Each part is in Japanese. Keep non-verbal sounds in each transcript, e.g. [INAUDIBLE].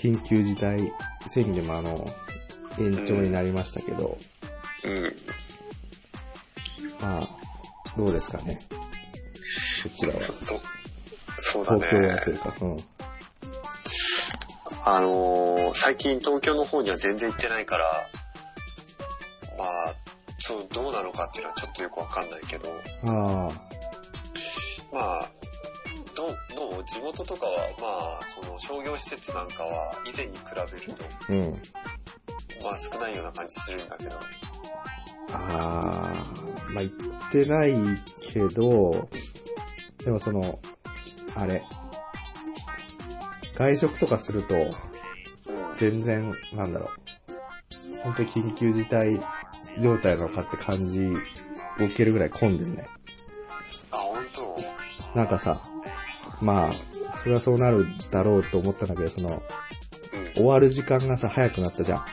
緊急事態宣言もあの、延長になりましたけど、うん。まあ、どうですかね。こちらは。と、そうだ東京と。いうか、うん。あのー最近東京の方には全然行ってないから、まあ、そう、どうなのかっていうのはちょっとよくわかんないけど、あまあ、どう、どう地元とかは、まあ、その商業施設なんかは以前に比べると、あ、うん。まあ少ないような感じするんだけど、ああ、まあ、行ってないけど、でもその、あれ、外食とかすると、うん。全然、なんだろう、本当に緊急事態状態なのかって感じを受けるぐらい混んでるね。あ、本当？なんかさ、まあ、それはそうなるだろうと思ったんだけど、その、うん。終わる時間がさ、早くなったじゃん。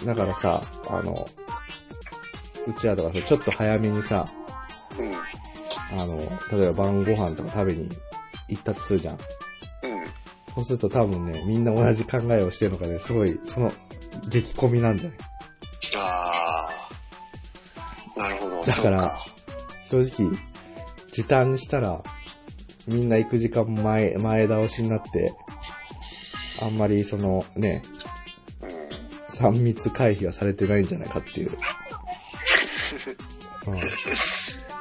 うん。だからさ、あの、うちらとかさ、ちょっと早めにさ。あの、例えば晩ご飯とか食べに行ったとするじゃん。うん。そうすると多分ね、みんな同じ考えをしてるのかね、すごい、その、激込みなんだよね。ああ。なるほど。だから正直、時短にしたら、みんな行く時間前、前倒しになって、あんまりそのね、か。うん。3密回避はされてないんじゃないかっていう。[LAUGHS]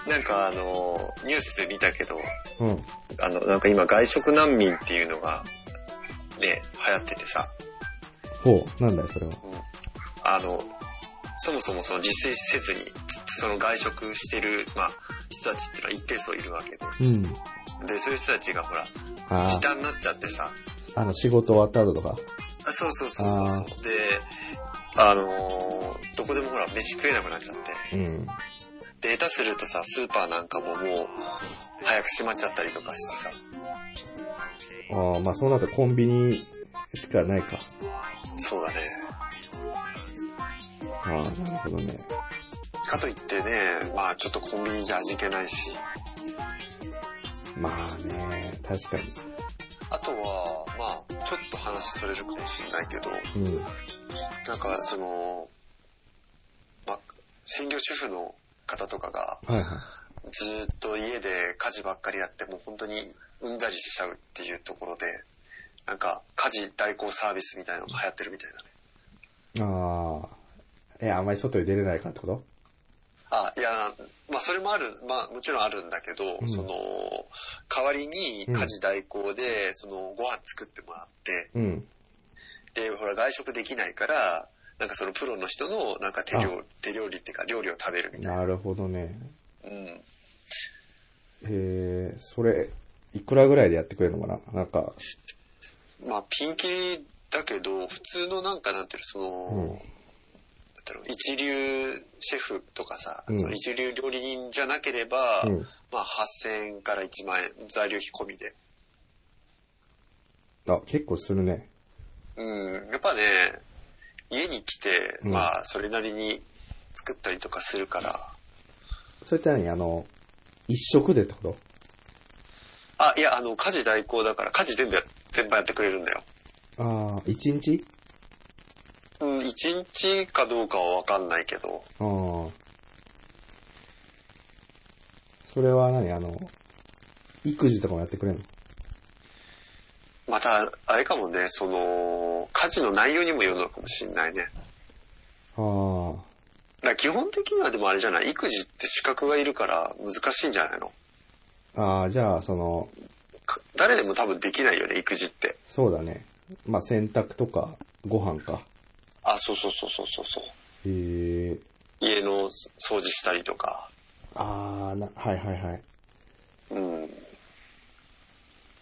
なんかあの、ニュースで見たけど、うん。うん。あの、なんか今外食難民っていうのが、ね、流行っててさ、ほう、なんだよ、それは。あの、そもそもその自炊せずに、その外食してる、まあ、人たちってのは一定数いるわけで。うん。で、そういう人たちがほら、あ時短になっちゃってさ、あ、あの、仕事終わった後とか？あそうそうそうそうそう。で、あのーどこでもほら、飯食えなくなっちゃって。うん。で、下手するとさ、スーパーなんかももう、早く閉まっちゃったりとかしてさ。ああ、まあそうなるとコンビニしかないか。そうだね。ああ、なるほどね。かといってね、まあちょっとコンビニじゃ味気ないし。まあね、確かあとは、まあちょっと話それるかもしれないけど、に。うん。なんかその、まあ、専業主婦の方とかが、はいはい。ずーっと家で家事ばっかりやって、もう本当にうんざりしちゃうっていうところで、なんか家事代行サービスみたいなのが流行ってるみたいだね。ああ。え、あんまり外に出れないかってこと？あ、いや、まあそれもある、まあもちろんあるんだけど、うんその、代わりに家事代行で、そのご飯作ってもらって、うん。で、ほら外食できないから、なんかそのプロの人のなんか手料あ手料理っていうか料理を食べるみたいな。なるほどね。うん。へえ、それ、いくらぐらいでやってくれるのかな？なんか、まあピンキリだけど、普通のなんかなんていうの、その、だろう一流シェフとかさ、うんその一流料理人じゃなければ、うん。まあ8000円から1万円、材料費込みで。あ、結構するね。うん、やっぱね、家に来て、うんまあ、それなりに作ったりとかするから、それって何？あの、一食でってこと？あ、いや、あの、家事代行だから、家事全部や、全部やってくれるんだよ。ああ、一日？うん、1日かどうかはわかんないけど、ああ。それは何？あの、育児とかもやってくれるまた、あれかもね、その、家事の内容にもよるのかもしれないね。のだから基本的にはでもあれじゃない、育児って資格がいるから難しいんじゃないの？ああ。ああ、じゃあ、その、か誰でも多分できないよね、育児って。そうだね。まあ、洗濯とか、ご飯か。あ、そうそうそうそうそうそう。へえ。家の掃除したりとか。ああ、な、はいはいはい。うん。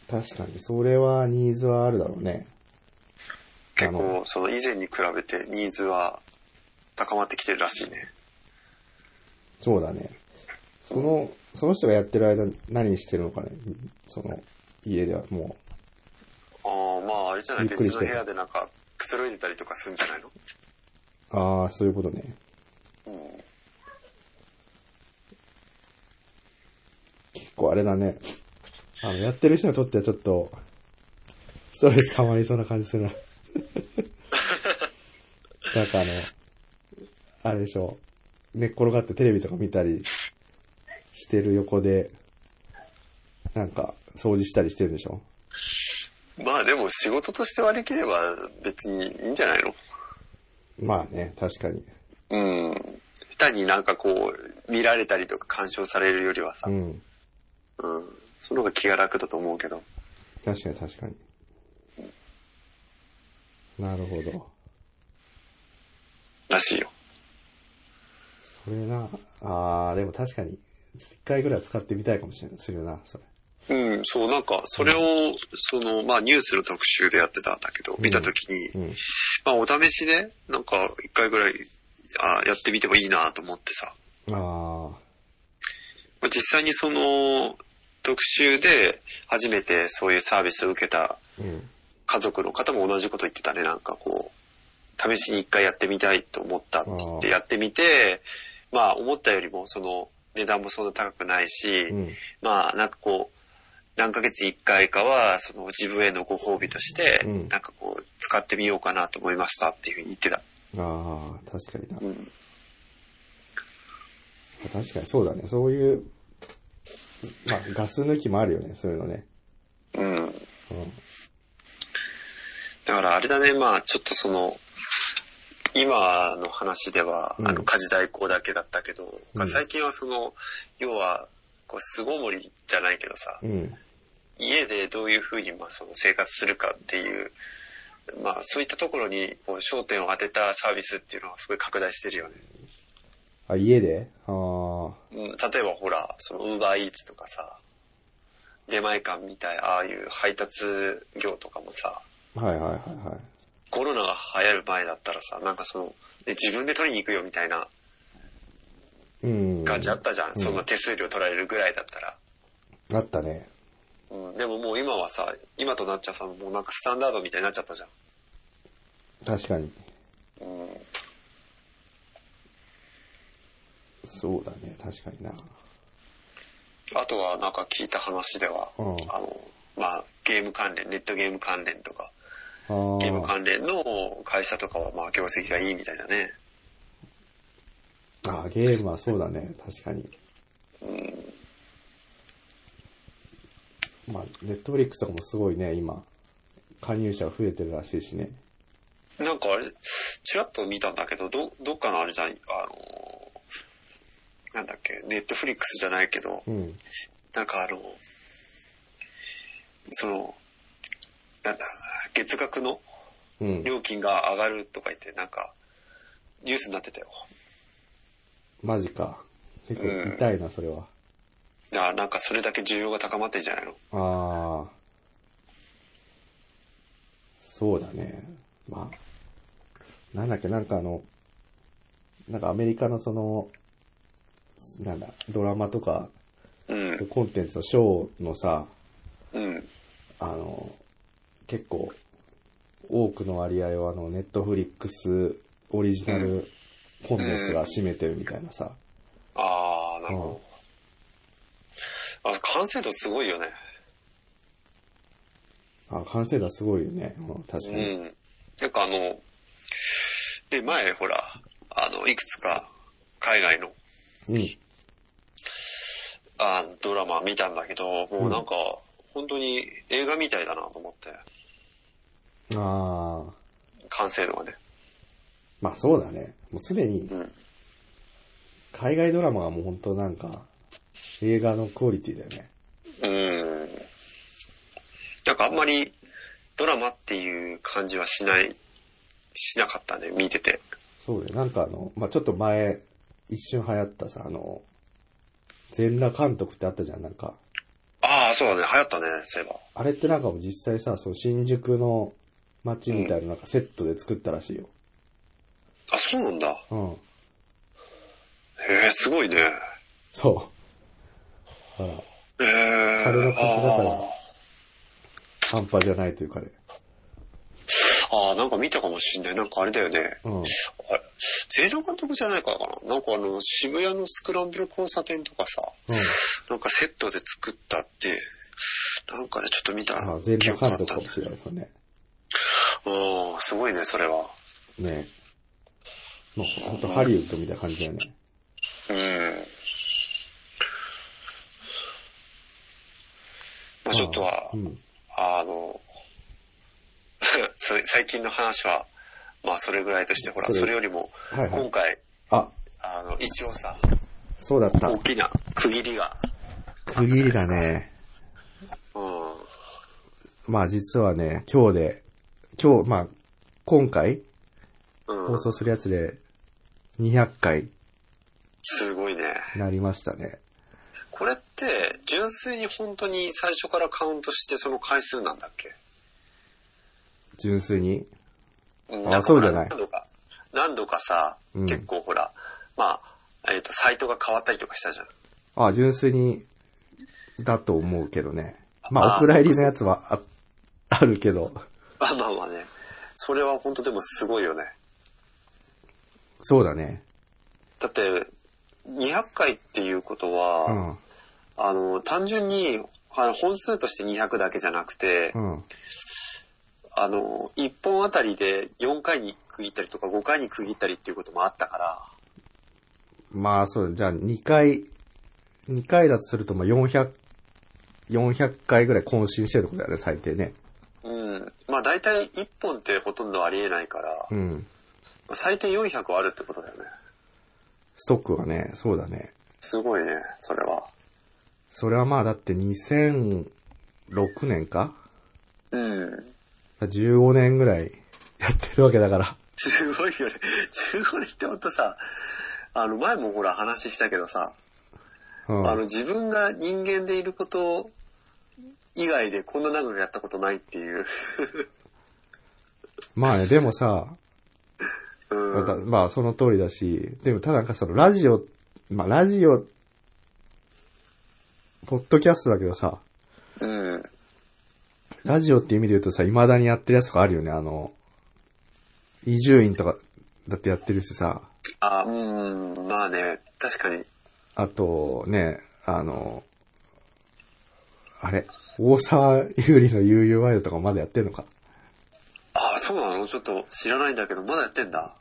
確かに、それはニーズはあるだろうね。結構、その以前に比べてニーズは高まってきてるらしいね。そうだね。その、その人がやってる間何してるのかね？その、家ではもああ、まああれじゃない、別の部屋でなんかくつろいでたりとかするんじゃないの？う。ああ、そういうことね。うん。結構あれだね。あの、やってる人にとってはちょっと、ストレス溜まりそうな感じするな。[LAUGHS] なんかあの、あれでしょ、寝っ転がってテレビとか見たりしてる横で、なんか、掃除したりしてるでしょまあでも仕事として割り切れば別にいいんじゃないの？まあね、確かに。うん。下手になんかこう、見られたりとか干渉されるよりはさ、ううん。ん。その方が気が楽だと思うけど。確かに確かに。なるほど。らしいよ。それな、あー、でも確かに、一回ぐらい使ってみたいかもしれない。するな、それ。うん、そう、なんか、それを、その、まあ、ニュースの特集でやってたんだけど、見たときに、うん。まあ、お試しで、なんか、一回ぐらい、あやってみてもいいなと思ってさ。あー、まあ、実際にその、特集で、初めてそういうサービスを受けたうん。家族の方も同じこと言ってたね、なんかこう、試しに一回やってみたいと思ったって言ってやってみて、まあ、思ったよりも、その、値段もそんな高くないし、うん。まあ、なんかこう、何ヶ月に一回かは、その自分へのご褒美として、うんなんかこう、使ってみようかなと思いましたっていうふうに言ってた。ああ、確かにな。うん。確かにそうだね。そういう、まあ、ガス抜きもあるよね、そういうのね。うん。うだからあれだね、まあ、ちょっとその、今の話では、うんあの、家事代行だけだったけど、うん最近はその、要は、こう、巣ごもりじゃないけどさ、ん。うん。家でどういうふうに、まあ、その生活するかっていう、まあ、そういったところに、こう、焦点を当てたサービスっていうのはすごい拡大してるよね。あ、家で？ああ、うん、例えばほら、その、ウーバーイーツとかさ、出前館みたい、ああいう配達業とかもさ、はいはいはいはい。コロナが流行る前だったらさ、なんかその、ね自分で取りに行くよみたいなうん。感じあったじゃん。んそんな手数料取られるぐらいだったら。あったね。うん、でももう今はさ、今となっちゃさ、もうなんかスタンダードみたいになっちゃったじゃん。確かに。うん、そうだね、確かにな。あとはなんか聞いた話では、うんあの、まあ、ゲーム関連、ネットゲーム関連とか、あゲームあ。関連の会社とかはまあ業績がいいみたいだね。ああ、ゲームはそうだね、確かに。うん、まあ、ネットフリックスとかもすごいね、今、加入者が増えてるらしいしね。なんかあれ、ちらっと見たんだけど、ど、どっかのあれじゃん、あの、なんだっけ、ネットフリックスじゃないけど、うん。なんかあの、その、なんだ、月額のうん。料金が上がるとか言って、なんか、ニュースになってたよ。マジか。結構痛いな、それは。だからなんかそれだけ需要が高まってんじゃないの？ああ。そうだね。まあ。なんだっけ、なんかあの、なんかアメリカのその、なんだ、ドラマとか、うん、コンテンツのショーのさ、うん、あの、結構、多くの割合をあの、ネットフリックスオリジナルコンテンツが占めてるみたいなさ。あー、なるほど。あ、完成度すごいよね。あ、完成度はすごいよね。うん、確うかに。ん。てかあの、で、前ほら、あの、いくつか海外のうん。あドラマ見たんだけど、もうなんか、本当に映画みたいだなと思って、ああ。完成度がね。まあそうだね。もうすでにうん。海外ドラマがもう本当なんか、映画のクオリティだよね。うん。なんかあんまりドラマっていう感じはしない、しなかったね、見てて。そうだよ。なんかあの、まあちょっと前、一瞬流行ったさ、あの、全裸監督ってあったじゃん、なんか。ああ、そうだね、流行ったね、そういえば。あれってなんかもう実際さ、その新宿の街みたいななんかセットで作ったらしいよ。あ、そうなんだ。うん。へえ、すごいね。そう。へえ。彼の勝ちだからあー半端じゃないというかね。あー、なんか見たかもしんない。なんかあれだよね。うん。あれ、ゼロ監督じゃないからかな。なんかあの、渋谷のスクランブル交差点とかさ、うん。なんかセットで作ったって、なんかでちょっと見たまあ、全監憶あったんだ督かもしれないですよね。おー、すごいね、それは。ねもうほんとハリウッドみたいな感じだよね。うん。まあちょっとはう、ん。あの、[LAUGHS] そ最近の話は、まあそれぐらいとして、ほら、それよりも、はいはい今回、あ、あの、一応さ、そうだった。大きな区切りが、区切りだね。うん。まあ実はね、今日で、今日、まあ、今回うん放。送するやつで200回すごいね。なりましたね。これって、純粋に本当に最初からカウントしてその回数なんだっけ？純粋に？うんあそうじゃない何度か、何度かさ、うん結構ほら、まあ、えっ、と、サイトが変わったりとかしたじゃん。あ、純粋に、だと思うけどね。まあ、あーお蔵入りのやつはああるけど、[LAUGHS] まあまあまあね。それは本当でもすごいよね。そうだね。だって、200回っていうことは、うん。あの、単純に、あの本数として200だけじゃなくて、うん。あの、1本あたりで4回に区切ったりとか5回に区切ったりっていうこともあったから、まあ、そう、じゃあ2回、2回だとすると、まあ、400、400回ぐらい更新してるってことだよね、最低ね。うん。まあ大体1本ってほとんどありえないから、うん。まあ最低400はあるってことだよね。ストックはね、そうだね。すごいね、それは。それはまあ、だって2006年か？うん。15年ぐらいやってるわけだから。すごいよね。15年ってほんとさ、あの前もほら話したけどさ、うん。あの自分が人間でいること以外でこんな長くやったことないっていう。まあね、でもさ、うん。またまあその通りだし、でもただなんかそのラジオ、まあラジオ、ポッドキャストだけどさ、うん。ラジオっていう意味で言うとさ、未だにやってるやつとかあるよね、あの、移住院とかだってやってるしさ、あ、うん、まあね、確かに。あとね、あの、あれ、大沢優里の悠々ワイドとかまだやってんのか？あ、そうなの？ちょっと知らないんだけど、まだやってんだ。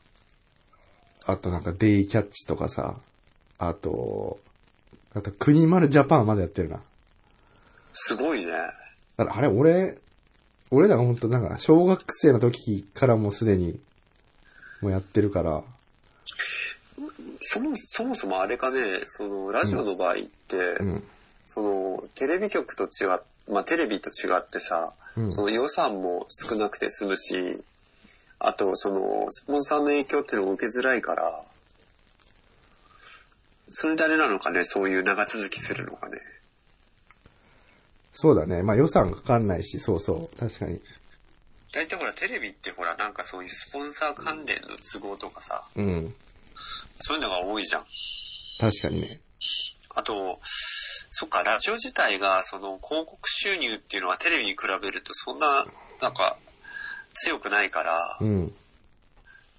あとなんかデイキャッチとかさ、あと、あと国丸ジャパンまだやってるな。すごいね。だからあれ、俺、俺らが本当なんか、小学生の時からもうすでに、もうやってるから、そもそもそもあれかね、その、ラジオの場合って、うん。その、テレビ局と違っ、まあテレビと違ってさ、うんその予算も少なくて済むし、あと、その、スポンサーの影響っていうのを受けづらいから、それであれなのかね、そういう長続きするのかね。そうだね。まあ予算かかんないし、そうそう。確かに。大体ほら、テレビってほら、なんかそういうスポンサー関連の都合とかさ、うん。そういうのが多いじゃん。確かにね。あと、そっか、ラジオ自体が、その、広告収入っていうのはテレビに比べるとそんな、なんか、強くないから、うん。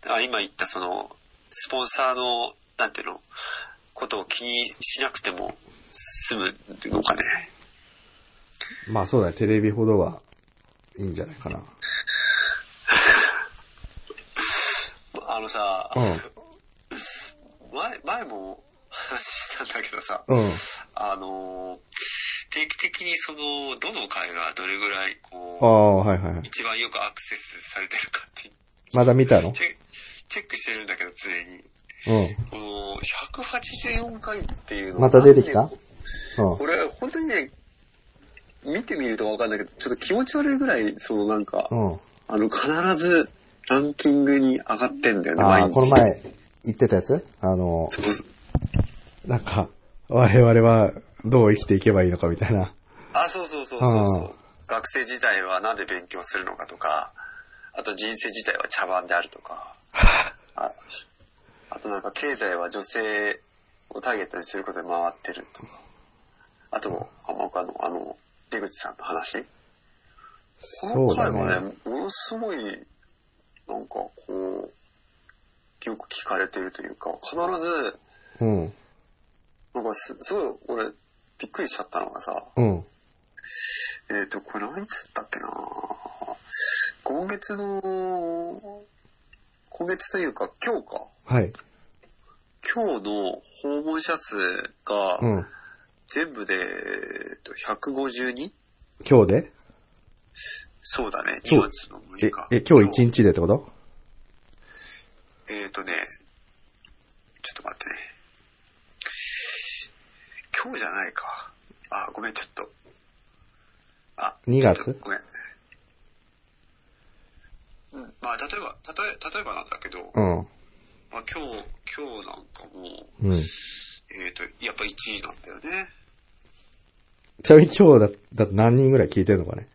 だから今言ったその、スポンサーの、なんていうの、ことを気にしなくても済むのかね。まあそうだね。テレビほどはいいんじゃないかな。あのさ、うん。前、前も話したんだけどさ、うん。あの、定期的にその、どの回がどれぐらい、あこあ、はいはいはう、い。一番よくアクセスされてるかって、まだ見たの？チェチェックしてるんだけど、常に。うん。この、184回っていうのまた出てきた？うん。これ、本当にね、見てみるとわかんないけど、ちょっと気持ち悪いぐらい、そのなんか、うん。あの、必ずランキングに上がってんだよね、ああ、毎日。この前言ってたやつ？あの、そうそうなんか、我々はどう生きていけばいいのかみたいな。あ、そうそうそうそうそう、うん学生時代はなんで勉強するのかとか、あと人生自体は茶番であるとか、[LAUGHS] ああとなんか経済は女性をターゲットにすることで回ってるとか、あと、浜岡のあの、出口さんの話。この回はね。ね、ものすごい、なんかこう、よく聞かれてるというか、必ず、うん。なんかすすごい俺、びっくりしちゃったのがさ、うん。えっ、と、これ何つったっけな今月の、今月というか今日か。はい。今日の訪問者数がうん。全部で、えっと 152? 今日で？そうだね、2今日月の6え日。、え、今日一日でってこと？えっ、とね、ちょっと待ってね。今日じゃないか。あ、ごめん、ちょっと。あ、2月？ごめん。うん、まあ、例えば、例え、例えばなんだけど、うん。まあ今日、今日なんかも、うん。えっ、と、やっぱ1位なんだよね。ちなみに今日だ、だって何人ぐらい聞いてんのかね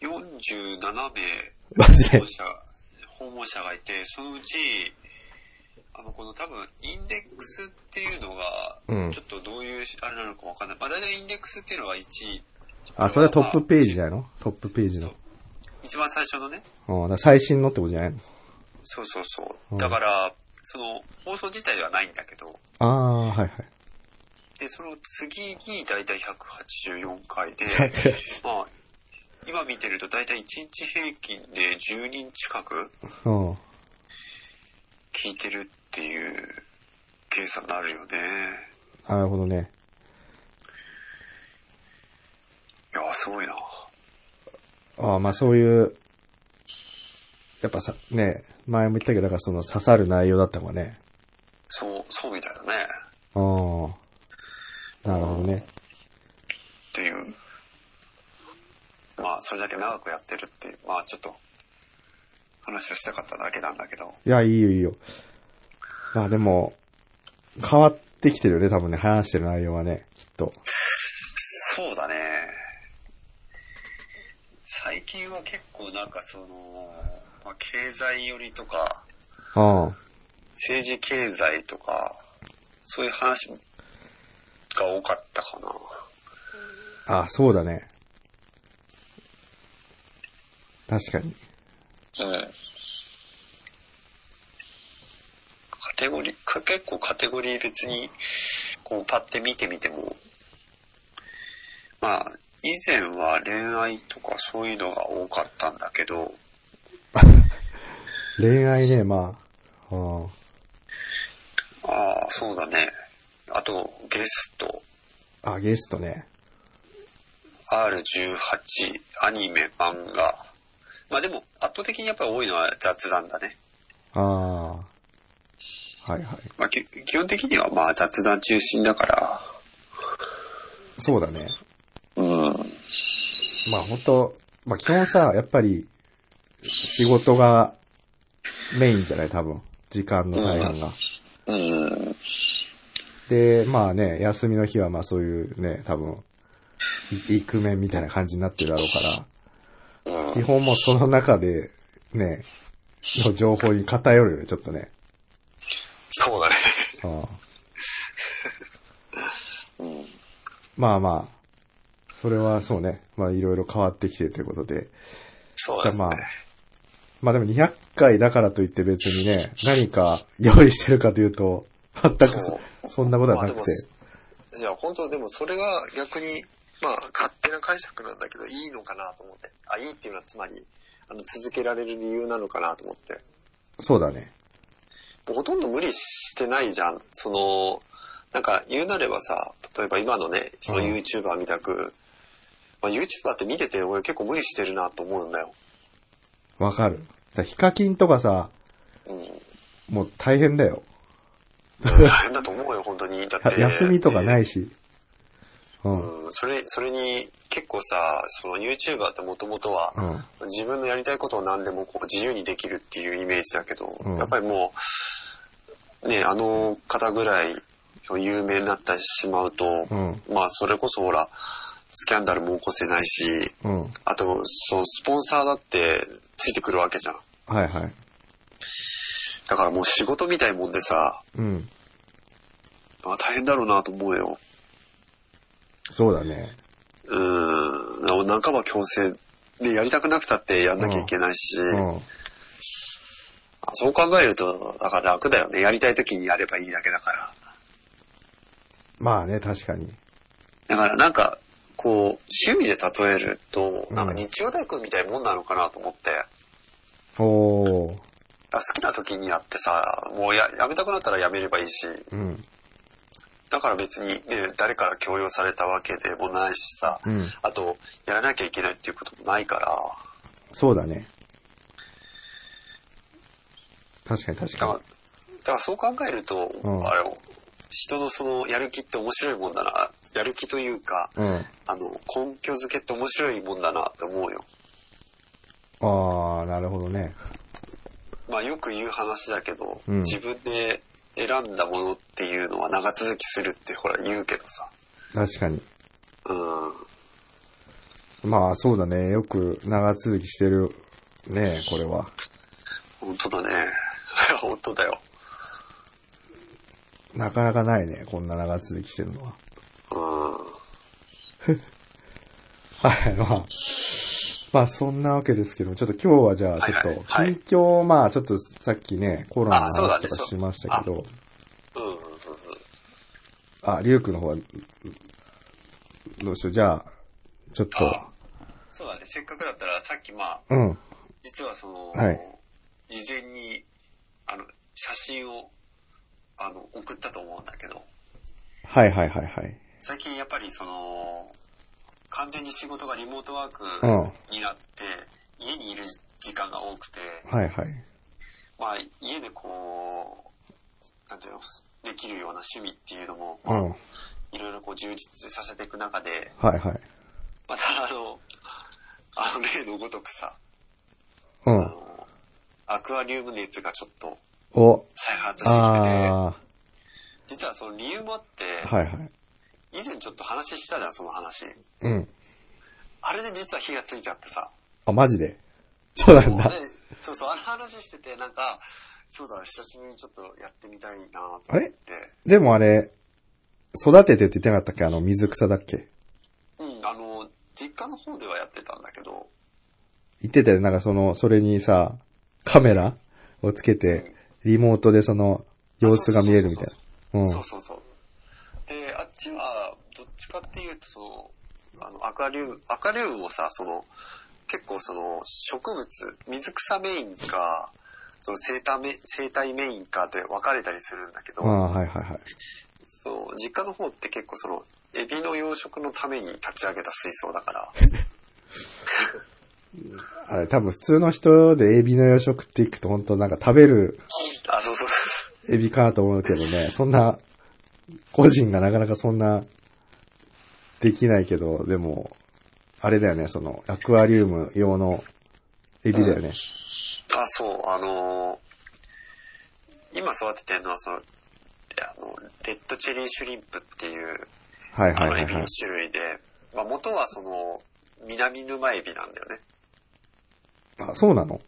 ？47名マジで？訪問者訪問者がいて、そのうち、あの、この多分、インデックスっていうのが、うんちょっとどういう、あれなのかわかんない。まあ、大体インデックスっていうのが1位。あ、それはトップページじゃないのトップページの。一番最初のね。うん。最新のってことじゃないの？そうそうそうう。んだから、その、放送自体ではないんだけど、ああ、はいはい。で、その次に大体184回で、まあ、今見てると大体1日平均で10人近くうん。聞いてるっていう計算になるよね。なるほどね。いや、すごいな。ああ、まあそういう、やっぱさ、ね、前も言ったけど、だからその刺さる内容だったのがね。そう、そうみたいだね。ああ。なるほどね。っていう。まあ、それだけ長くやってるっていう、まあちょっと、話をしたかっただけなんだけど。いや、いいよいいよ。まあでも、変わってきてるよね、多分ね、話してる内容はね、きっと。そうだね。最近は結構なんかその、まあ、経済寄りとか、うん。政治経済とか、そういう話が多かったかな。あ、そうだね。確かに。うん。カテゴリー、か結構カテゴリー別に、こうパッて見てみても、まあ、以前は恋愛とかそういうのが多かったんだけど、[LAUGHS] 恋愛ね、まあ。うん。ああ、そうだね。あと、ゲスト、あ、ゲストね。R18、アニメ、漫画。まあでも、圧倒的にやっぱり多いのは雑談だね。ああ。はいはい。まあ、き基本的にはまあ雑談中心だから、そうだね。うん。まあ本当まあ基本さ、やっぱり、仕事がメインじゃない？多分。時間の大半が。うん。で、まあね、休みの日はまあそういうね、多分、いイクメンみたいな感じになってるだろうから、うん基本もうその中で、ね、の情報に偏るよね、ちょっとね。そうだね。うん [LAUGHS] うん。まあまあ、それはそうね、まあいろいろ変わってきてるということで。そうですね。じゃあまあ、まあでも200回だからといって別にね、何か用意してるかというと、全くそそんなことはなくて。まあでもじゃあ本当でもそれが逆に、まあ勝手な解釈なんだけどいいのかなと思って。あ、いいっていうのはつまり、あの続けられる理由なのかなと思って。そうだね。もうほとんど無理してないじゃん。その、なんか言うなればさ、例えば今のね、そのうん YouTuber みたく、まあ YouTuber って見てて俺結構無理してるなと思うんだよ。わかる。だヒカキンとかさ、うん。もう大変だよ。大変だと思うよ、本当に。だって。休みとかないし。うん。うん、それ、それに結構さ、その YouTuber ってもともとは、うん。自分のやりたいことを何でもこう自由にできるっていうイメージだけど、うんやっぱりもう、ね、あの方ぐらい有名になってしまうと、うん。まあそれこそほら、スキャンダルも起こせないし、うん。あと、そのスポンサーだってついてくるわけじゃん。はいはい。だからもう仕事みたいもんでさ、うん。まあ大変だろうなと思うよ。そうだね。うーん、半ば強制でやりたくなくたってやんなきゃいけないし、うん。あそう考えると、だから楽だよね。やりたい時にやればいいだけだから。まあね、確かに。だからなんか、こう、趣味で例えると、うんなんか日曜大工みたいなもんなのかなと思って、おー。好きな時にやってさ、もうややめたくなったらやめればいいし、うん。だから別にね、誰から強要されたわけでもないしさ、うん。あと、やらなきゃいけないっていうこともないから、そうだね。確かに確だから、かだからそう考えると、うんあれ、人のそのやる気って面白いもんだな、やる気というか、に。うん。あの、根拠づけって面白いもんだなって思うよ。あー、なるほどね。まあよく言う話だけど、うん自分で選んだものっていうのは長続きするってほら言うけどさ。確かに。うん。まあ、そうだね。よく長続きしてるね、これは。本当だね。[LAUGHS] 本当だよ。なかなかないね、こんな長続きしてるのは。うん。[LAUGHS] はい、まあ。まあ、そんなわけですけど、ちょっと今日はじゃあ、ちょっと近況、まあ、ちょっとさっきね、コロナの話とかしましたけど。あ、リュウクの方は、どうしよう、じゃあ、ちょっと、あそうだね。せっかくだったらさっきまあ、うん、実はその、はい。事前に、あの、写真を、あの、送ったと思うんだけど、はいはいはいはい。最近やっぱりその、完全に仕事がリモートワークうんになって、家にいる時間が多くて、はいはい。まあ、家でこう、なんていうの、できるような趣味っていうのも、まあ、うん、いろいろこう充実させていく中で、はいはい。またあの、あの例のごとくさ、うん。あの、アクアリウム熱がちょっとお、再発してきてて、あ実はその理由もあって、ー、はいはい。以前ちょっと話したじゃん、その話。うん。あれで実は火がついちゃってさ。あ、マジで？そうなんだで。そうそう、あの話してて、なんか、そうだ、久しぶりにちょっとやってみたいなと思って。あれ？でもあれ、育ててって言ってなかったっけ？あの、水草だっけ？うん、あの、実家の方ではやってたんだけど、言ってたよ。なんかその、それにさ、カメラをつけて、リモートでその、様子が見えるみたいな。うん。そうそうそう。ちは、どっちかっていうと、その、あの、アクアリウム、アクアリウムもさ、その、結構その、植物、水草メインか、その生態メ生態メインかで分かれたりするんだけど、ああ、はいはいはい。そう、実家の方って結構その、エビの養殖のために立ち上げた水槽だから、[LAUGHS] あれ、多分普通の人でエビの養殖っていくと本当なんか食べるあ、そうそうそう。エビかなと思うけどね、そんな、個人がなかなかそんな、できないけど、でも、あれだよね、その、アクアリウム用のエビだよね。あ、そう、あのー今育ててるのはその、あの、レッドチェリーシュリンプっていう、はいはいはいはい。種類で、まあ元はその、南沼エビなんだよね。あ、そうなの？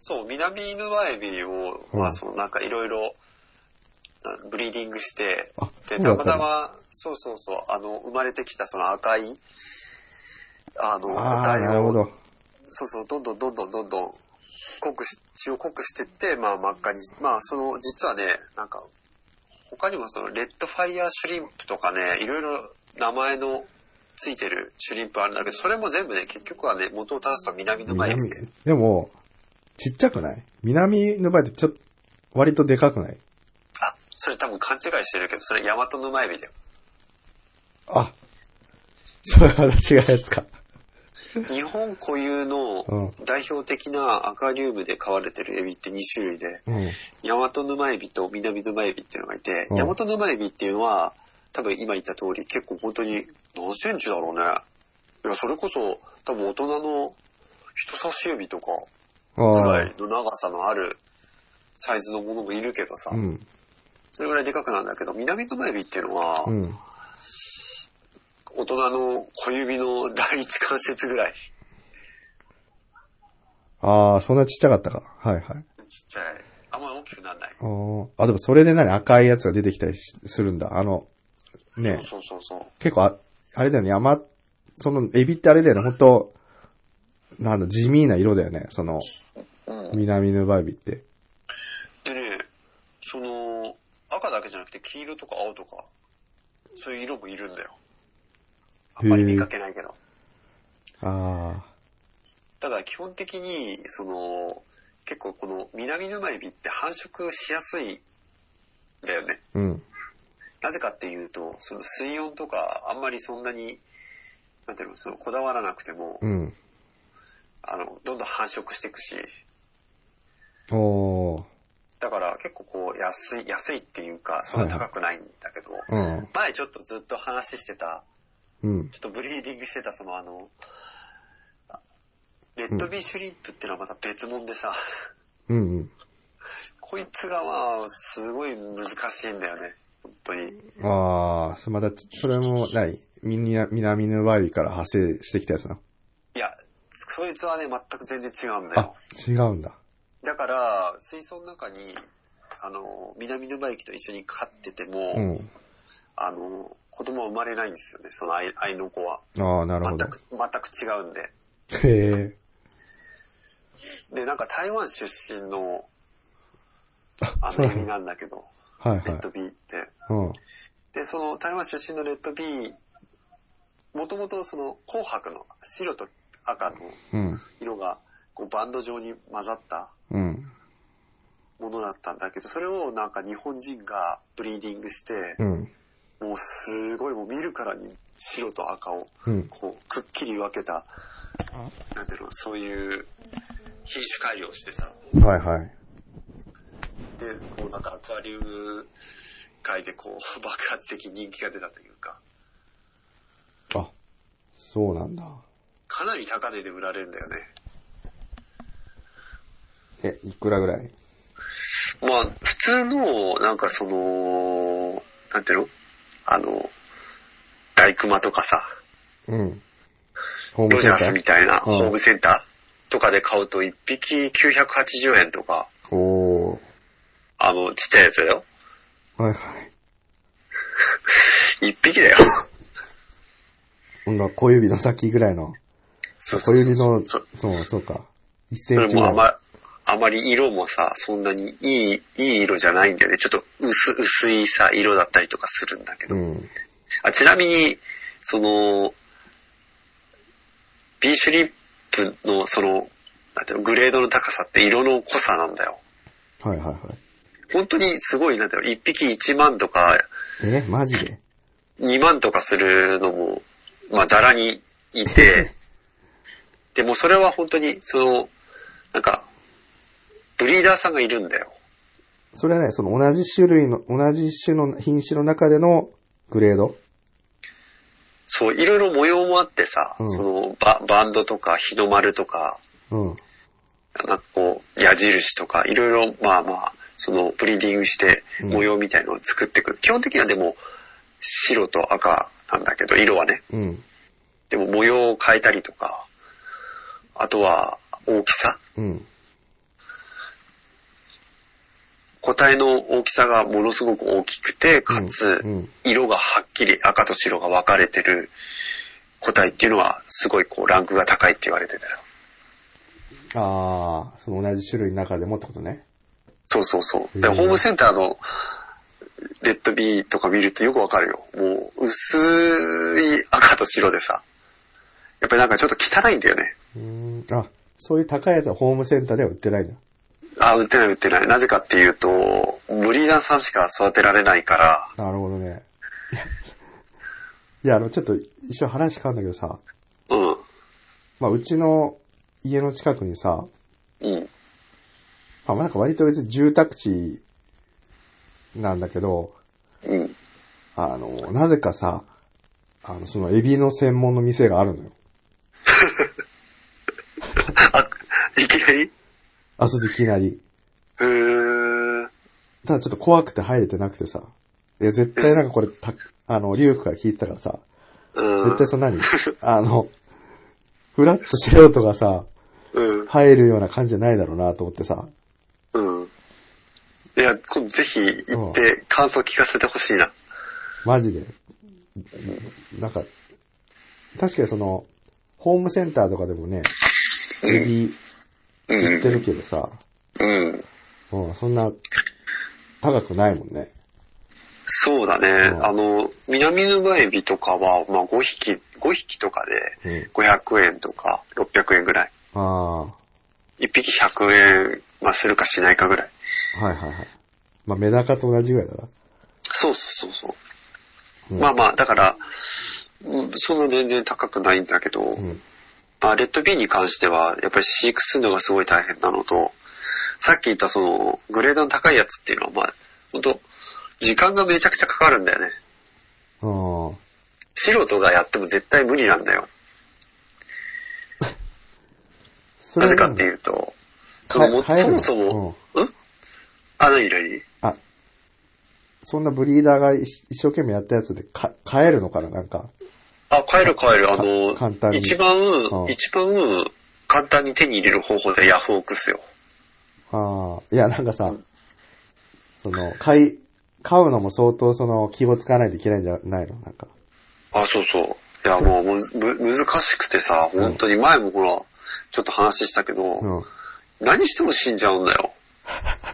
そう、南沼エビを、うんまあそのなんかいろいろ、なブリーディングして、で、たまたま、そうそうそう、あの、生まれてきたその赤い、あの、個体を。そうそう、どんどんどんどんどんどん、濃くし、血を濃くしてって、まあ真っ赤に、まあその、実はね、なんか、他にもその、レッドファイヤーシュリンプとかね、いろいろ名前のついてるシュリンプあるんだけど、それも全部ね、結局はね、元を正すと南の前南？で。でも、ちっちゃくない？南の場合ってちょっと、割とでかくない？あ、それ多分勘違いしてるけど、それ大和沼エビだよ。あ、それは違うやつか。日本固有のうん代表的なアクアリウムで飼われてるエビって2種類で、うん。ヤマトヌマエビと南ヌマエビっていうのがいて、うんヤマトヌマエビっていうのは、多分今言った通り結構本当に何センチだろうね。いや、それこそ多分大人の人差し指とかぐあらいの長さのあるサイズのものもいるけどさ、あ。うん。それぐらいでかくなんだけど、南ヌマエビっていうのは、うん。大人の小指の第一関節ぐらい。ああ、そんなちっちゃかったか。はいはい。ちっちゃい。あんまり大きくならない。あでもそれで何赤いやつが出てきたりしするんだ。あの、ね、そうそうそう。結構あ、あれだよね、山、その、エビってあれだよね、本当なんだ、地味な色だよね、その、うん。南ヌバエビって。でね、その、赤だけじゃなくて黄色とか青とか、そういう色もいるんだよ。あんまり見かけないけど。あただ基本的に、その、結構この南沼エビって繁殖しやすいんだよね。ー。うん。なぜかっていうと、その水温とかあんまりそんなに、なんていうの、そのこだわらなくても、うん。あの、どんどん繁殖していくし、おー。だから結構こう安い、安いっていうか、そんな高くないんだけど、うん。前ちょっとずっと話してた、うん。ちょっとブリーディングしてたそのあの、あレッドビーシュリンプっていうのはまた別物でさ、うんうん。こいつがまあ、すごい難しいんだよね。本当に。あー、そまた、それも、ないみな南ヌバリから派生してきたやつな。いや、そいつはね、全く全然違うんだあよ。、違うんだ。だから、水槽の中に、あの、南沼駅と一緒に飼ってても、うん。あの、子供は生まれないんですよね、その愛愛の子は。あー、なるほど。全く、全く違うんで。へえ。で、なんか台湾出身の、あ、あの、そうなんだ。けど、はいはいレッ。ドビーって。うん。で、その台湾出身のレッドビー、もともとその紅白の白と赤のうん。こうバンド状に混ざったうん。ものだったんだけど、それをなんか日本人がブリーディングして、うん。もうすごいもう見るからに白と赤をうん。こうくっきり分けた、なんていうの、そういう品種改良してさ、はいはい。で、こうなんかアクアリウム界でこう爆発的に人気が出たというか、あ、そうなんだ。かなり高値で売られるんだよね。え、いくらぐらい？まあ、普通の、なんかその、なんていうの？あの、大熊とかさ、うん。ホームロジャー？センタースみたいなうんホームセンターとかで買うと1匹980円とか、おー。あの、ちっちゃいやつだよ。はいはい。[LAUGHS] 1匹だよ。ほんな小指の先ぐらいの、そう小指の、そそう、そうか。1そセンチぐらい。れもあま、あまり色もさ、そんなにいい、いい色じゃないんだよね。ちょっと薄、薄いさ、色だったりとかするんだけど。うん。あちなみに、その、ビーシュリップのその、なんていうの、グレードの高さって色の濃さなんだよ。はいはいはい。本当にすごい、なんていうの、1匹1万とかえ、マジで？2万とかするのも、まあ、ザラにいて、[LAUGHS] でもそれは本当に、その、なんか、ブリーダーさんがいるんだよ。それはね、その同じ種類の、同じ種の品種の中でのグレード？そう、いろいろ模様もあってさ、うんそのバ、バンドとか日の丸とか、うん。なんかこう、矢印とか、いろいろ、まあまあ、その、ブリーディングしてうん模様みたいのを作っていく。基本的にはでも、白と赤なんだけど、色はね。うん。でも模様を変えたりとか、あとは、大きさ？うん。個体の大きさがものすごく大きくて、かつ色がはっきり赤と白が分かれてる個体っていうのは、すごいこう、ランクが高いって言われててさ。ああ、その同じ種類の中でもってことね。そうそうそう。で、うんホームセンターのレッドビーとか見るとよくわかるよ。もう、薄い赤と白でさ。やっぱりなんかちょっと汚いんだよね。うーん。あ、そういう高いやつはホームセンターでは売ってないんだ。あ、売ってない売ってない。なぜかっていうと、ブリーダーさんしか育てられないから、なるほどね。いや、あの、ちょっと一緒話変わるんだけどさ、うん。まあ、うちの家の近くにさ、うん。まあ、なんか割と別に住宅地なんだけど、うん。あの、なぜかさ、あの、そのエビの専門の店があるのよ。[LAUGHS] あ、いきなりあ、そういきなり。へー。ただちょっと怖くて入れてなくてさ。いや、絶対なんかこれ、た、あの、リュウクから聞いたからさ、うん。絶対そんなに、[LAUGHS] あの、フラット素人がさ、うん。入るような感じじゃないだろうなと思ってさ。うん。いや、今度ぜひ行って感想聞かせてほしいな。マジで。なんか、確かにその、ホームセンターとかでもね、エビうん売って。るけどさ、うん。うん、そんな高くないもんね。そうだね。うんあの、南ヌバエビとかは、まあ5匹、5匹とかでうん。500円とか600円ぐらい。ああ。は1匹100円、まあするかしないかぐらい。いはいはい。まあ、メダカと同じぐらいだな。そうそうそうそう。うんまあまあ、だから、うんそんな全然高くないんだけど、あ、レッドビーに関しては、やっぱり飼育するのがすごい大変なのと、さっき言ったその、グレードの高いやつっていうのは、まあ、本当時間がめちゃくちゃかかるんだよね。ああ。素人がやっても絶対無理なんだよ。[LAUGHS] そなぜかってう。いうと、そのそもそのも、うんあ、何何？あ、そんなブリーダーが一一生懸命やったやつでか、飼えるのかななんか。あ、買える買える。あかの簡単、に一番う、ん一番簡単に手に入れる方法でヤフオクっすよ。ああ。いや、なんかさ、その、飼い、飼うのも相当その気を使わないといけないんじゃないの？なんか。あ、そうそう。いや、もうむ、む、難しくてさ、本当に前もほら、ちょっと話したけど、うん。何しても死んじゃうんだよ。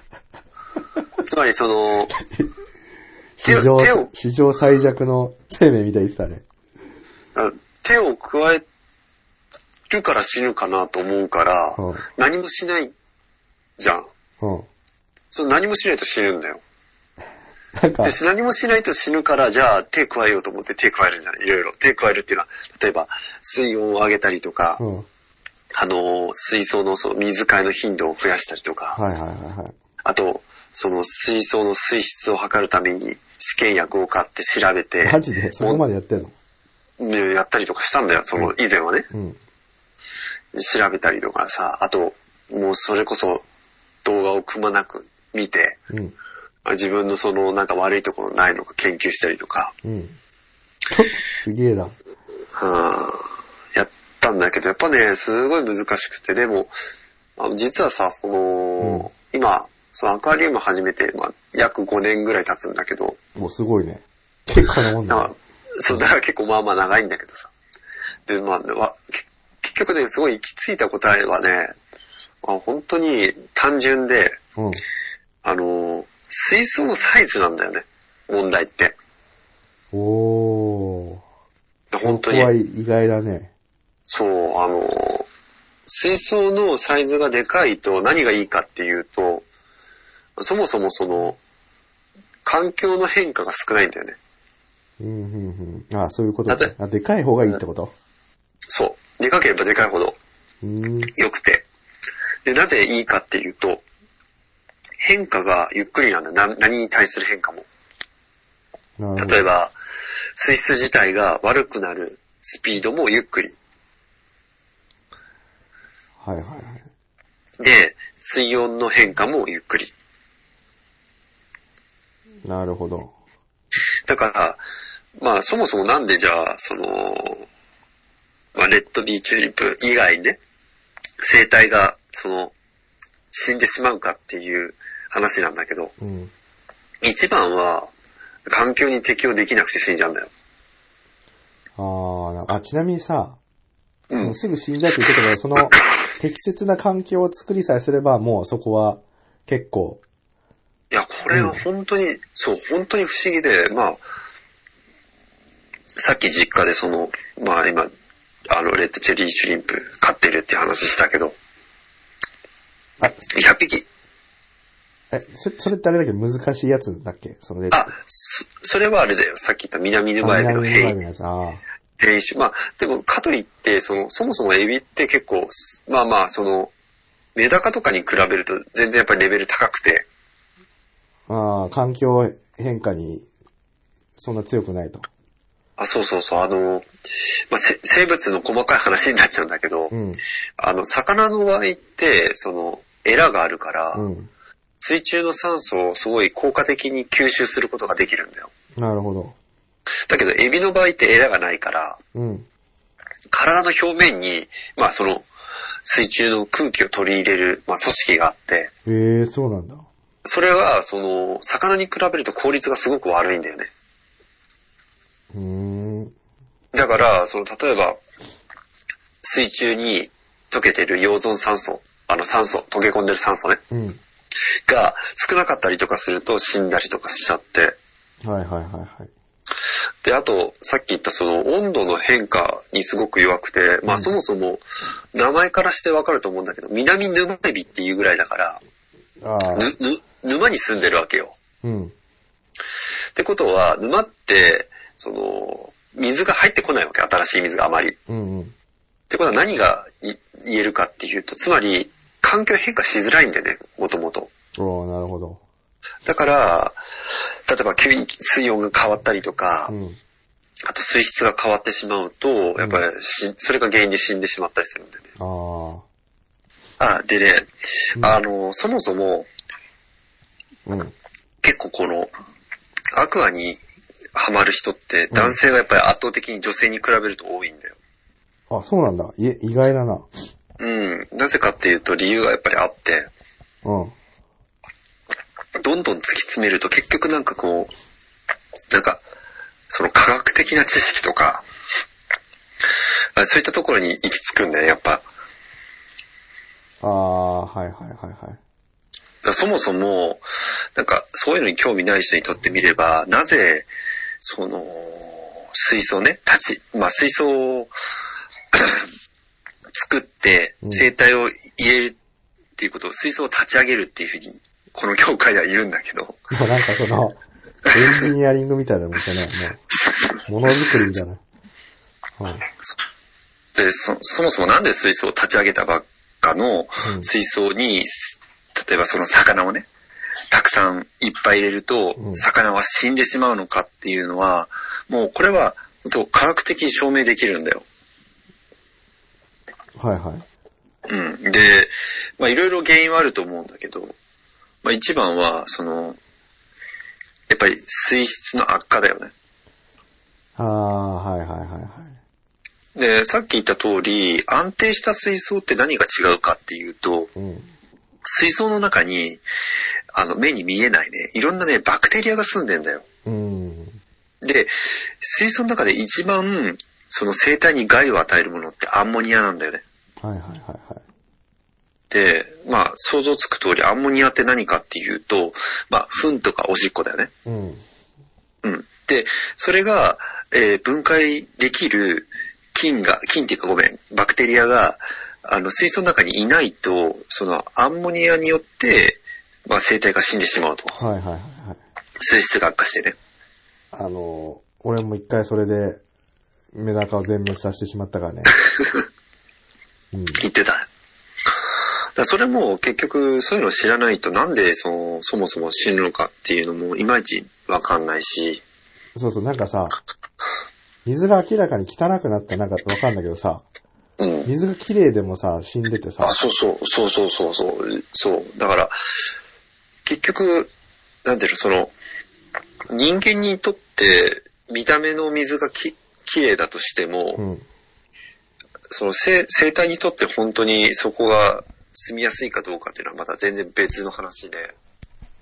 [LAUGHS] つまりその、[LAUGHS] 手史上史上最弱の生命みたいに言ってたね。あ手を加えるから死ぬかなと思うから、うん。何もしないじゃん。うん。その何もしないと死ぬんだよ。なんかで、、何もしないと死ぬから、じゃあ手加えようと思って手加えるんじゃないいろいろ。手加えるっていうのは、例えば水温を上げたりとか、うん。あの、水槽のその水替えの頻度を増やしたりとか、はいはいはいはい。あと、その水槽の水質を測るために試験薬を買って調べて、マジで？そこまでやってんの？ねやったりとかしたんだよ、その以前はね。うん。調べたりとかさ、あと、もうそれこそ動画をくまなく見て、うん。自分のそのなんか悪いところないのか研究したりとか、うん。[LAUGHS] すげえな。うんやったんだけど、やっぱね、すごい難しくて、でも、実はさ、その、今、そのアクアリウム始めて、まあ、約5年ぐらい経つんだけど、もうすごいね。結構なもんだだから、そう、だから結構まあまあ長いんだけどさ。で、まあ、結局ね、すごい行き着いた答えはね、まあ、本当に単純で、うん。あの、水槽のサイズなんだよね、問題って。おー。本当そこはに。意外だね。そう、あの、水槽のサイズがでかいと何がいいかっていうと、そもそもその、環境の変化が少ないんだよね。うん、うん、うん。あそういうことだあ、でかい方がいいってこと？そう。でかければでかいほどうん。良くて。で、なぜいいかっていうと、変化がゆっくりなんだ。な何に対する変化も。例え。ば、水質自体が悪くなるスピードもゆっくり。はいはいはい。で、水温の変化もゆっくり。なるほど。だから、まあそもそもなんでじゃあ、その、まあレッドビーチューリップ以外にね、生態が、その、死んでしまうかっていう話なんだけど、うん。一番は、環境に適応できなくて死んじゃうんだよ。ああ、ちなみにさ、うんそのすぐ死んじゃうって言ってたけど、その、[LAUGHS] 適切な環境を作りさえすれば、もうそこは結構、いや、これは本当に、そう、本当に不思議で、まあ、さっき実家でその、まあ今、あの、レッドチェリーシュリンプ飼ってるって話したけど、あ、100匹、え、そそれってあれだけど難しいやつだっけ？そのレッド。あ、そそれはあれだよ。さっき言った南ヌバエビの南変異のやつ。あ変異種。まあ、でも、かといって、その、そもそもエビって結構、まあまあ、その、メダカとかに比べると全然やっぱりレベル高くて、あ。ああ、環境変化に、そんな強くないと。あ、そうそうそう、あの、まあ、せ生物の細かい話になっちゃうんだけど、うん。あの、魚の場合って、その、エラがあるから、うん。水中の酸素をすごい効果的に吸収することができるんだよ。なるほど。だけど、エビの場合ってエラがないから、うん。体の表面に、まあその、水中の空気を取り入れる、まあ組織があって、ええそうなんだ。それは、その、魚に比べると効率がすごく悪いんだよね。だから、その、例えば、水中に溶けてる溶存酸素、あの酸素、溶け込んでる酸素ね、うん。が少なかったりとかすると死んだりとかしちゃって、はいはいはいはい。で、あと、さっき言ったその温度の変化にすごく弱くて、まあうんそもそも名前からしてわかると思うんだけど、南沼エビっていうぐらいだから、沼に住んでるわけよ。うん。ってことは、沼って、その、水が入ってこないわけ、新しい水があまり。っうんうん。てことは何がい言えるかっていうと、つまり、環境変化しづらいんだよね、もともと。おーなるほど。だから、例えば急に水温が変わったりとか、うん。あと水質が変わってしまうと、やっぱりし、それが原因で死んでしまったりするんだよね。ああ。あ、でね、うんあの、そもそもうん。結構この、アクアにハマる人って男性がやっぱり圧倒的に女性に比べると多いんだよ。あ、そうなんだ。いえ、意外だな。うん。なぜかっていうと理由がやっぱりあって、うん。どんどん突き詰めると結局なんかこう、なんか、その科学的な知識とか、あそういったところに行き着くんだよね、やっぱ。ああ、はいはいはいはい。そもそも、なんか、そういうのに興味ない人にとってみれば、なぜ、その、水槽ね、立ち、まあ水槽を [COUGHS] 作ってうん生態を入れるっていうことを、水槽を立ち上げるっていうふうに、この業界では言うんだけど、もうなんかその、エンジニアリングみたいなもんじゃね。もう、ものづくりみたいな。うん。でそそもそもなんで水槽を立ち上げたばっかのうん水槽に、例えばその魚をね、たくさんいっぱい入れるとう、ん魚は死んでしまうのかっていうのは、もうこれは、科学的に証明できるんだよ。はいはい。うん。で、まあいろいろ原因はあると思うんだけど、まあ一番は、その、やっぱり水質の悪化だよね。ああ、はいはいはいはい。で、さっき言った通り、安定した水槽って何が違うかっていうと、うん。水槽の中に、あの、目に見えないね、いろんなね、バクテリアが住んでんだよ。うん。で、水槽の中で一番、その生態に害を与えるものってアンモニアなんだよね。はいはいはいはい。で、まあ、想像つく通り、アンモニアって何かっていうと、まあ、糞とかおしっこだよね。うん。うん。で、それが、えー分解できる菌が、菌っていうかごめん、バクテリアが、あの、水槽の中にいないと、そのアンモニアによって、まあ、生態が死んでしまうと。はいはいはいはい。水質が悪化してね。あの、俺も一回それで、メダカを全滅させてしまったからね。[LAUGHS] うん。言ってたね。だそれも結局そういうのを知らないとなんでそのそもそも死ぬのかっていうのもいまいちわかんないし、そうそう、なんかさ、水が明らかに汚くなってなんかわかんないけどさ、うん。水が綺麗でもさ、死んでてさあ、、そうそう、そうそうそうそう、そう。だから、結局、なんていうの、その、人間にとって見た目の水がき綺麗だとしても、うん。その生生態にとって本当にそこが住みやすいかどうかっていうのはまた全然別の話で、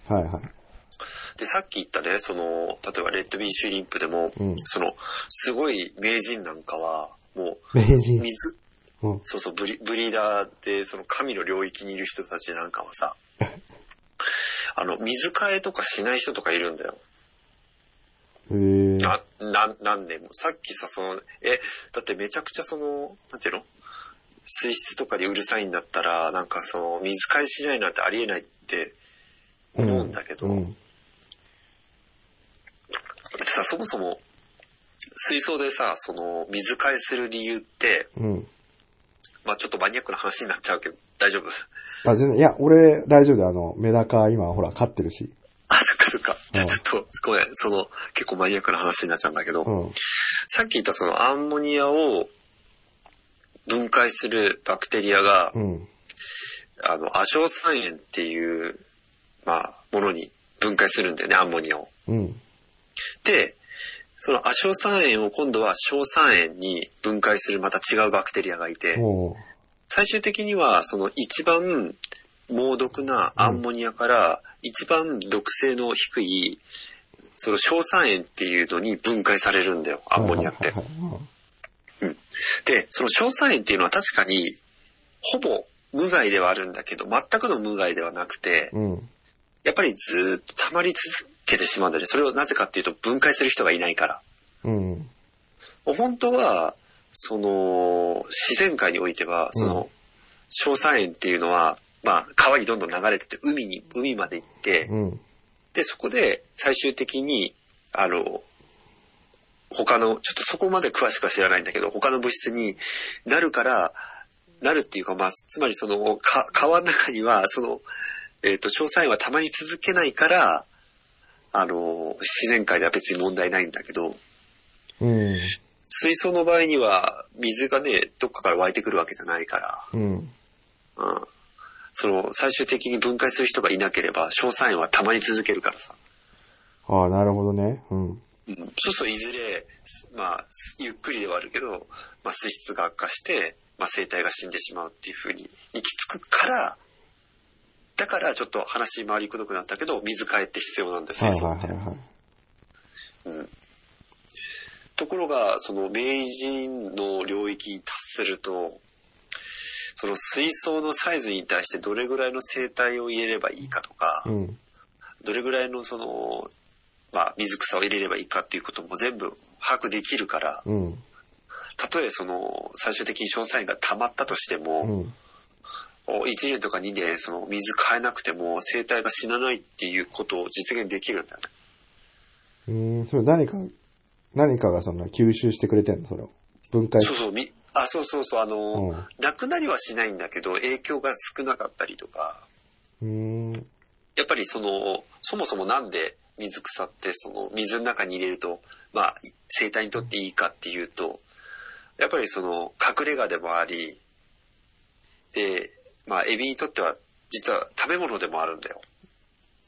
はいはい。で、さっき言ったね、その、例えばレッドビーシュリンプでも、うんその、すごい名人なんかは、も名う、人。水、うん。そうそう、ブリ、ブリーダーで、その神の領域にいる人たちなんかはさ、[LAUGHS] あの、水替えとかしない人とかいるんだよ。へえ。な、な、何年も。さっきさ、その、え、だってめちゃくちゃその、なんていうの？水質とかでうるさいんだったら、なんかその、水替えしないなんてありえないって思うんだけど、うん。だってさ、そもそも、水槽でさ、その、水替えする理由って、うん。まあちょっとマニアックな話になっちゃうけど、大丈夫？あ、全然、いや、俺、大丈夫だよ。あの、メダカ、今、ほら、飼ってるし。あ、そっかそっか。じゃあうんちょっと、ごめん、その、結構マニアックな話になっちゃうんだけど、うん。さっき言ったそのアンモニアを分解するバクテリアが、うん。あの、亜硝酸塩っていう、まあ、ものに分解するんだよね、アンモニアを。うん。で、その亜硝酸塩を今度は硝酸塩に分解するまた違うバクテリアがいて、最終的にはその一番猛毒なアンモニアから一番毒性の低い、その硝酸塩っていうのに分解されるんだよ、アンモニアって。で、その硝酸塩っていうのは確かに、ほぼ無害ではあるんだけど、全くの無害ではなくて、うん。やっぱりずーっと溜まり続けてしまうんだよね。それをなぜかっていうと分解する人がいないから。うん。本当は、その、自然界においては、その、硝酸塩っていうのは、まあ、川にどんどん流れてって、海に、海まで行って、うん。で、そこで最終的に、あの、他の、ちょっとそこまで詳しくは知らないんだけど、他の物質になるから、なるっていうか、まあ、つまりその、か川の中には、その、えっ、と、硝酸塩はたまに続けないから、あの、自然界では別に問題ないんだけど、うん。水槽の場合には、水がね、どっかから湧いてくるわけじゃないかうん。ら、うん。その、最終的に分解する人がいなければ、硝酸塩はたまに続けるからさ。ああ、なるほどね。うん。うん、そうするといずれ、まあ、ゆっくりではあるけど、まあ、水質が悪化して、まあ、生態が死んでしまうっていうふうに行き着くから、だからちょっと話回りくどくなったけど、水替えって必要なんですよ。はいはいはいはい。うんところが、その明治の領域に達すると、その水槽のサイズに対してどれぐらいの生態を入れればいいかとか、うん。どれぐらいのその、まあ、水草を入れればいいかっていうことも全部把握できるから、うん。たとえその、最終的に硝酸塩が溜まったとしてうも、ん。1年とか2年その水変えなくても生態が死なないっていうことを実現できるんだよね。うん。それ何か、何かがその吸収してくれてんの？それを。分解。そうそう、み、あ、そうそうそう、あの、うんなくなりはしないんだけど、影響が少なかったりとか、うん。やっぱりその、そもそもなんで水草ってその水の中に入れると、まあ、生態にとっていいかっていうと、やっぱりその隠れ家でもあり、で、まあ、エビにとっては実は食べ物でもあるんだよ。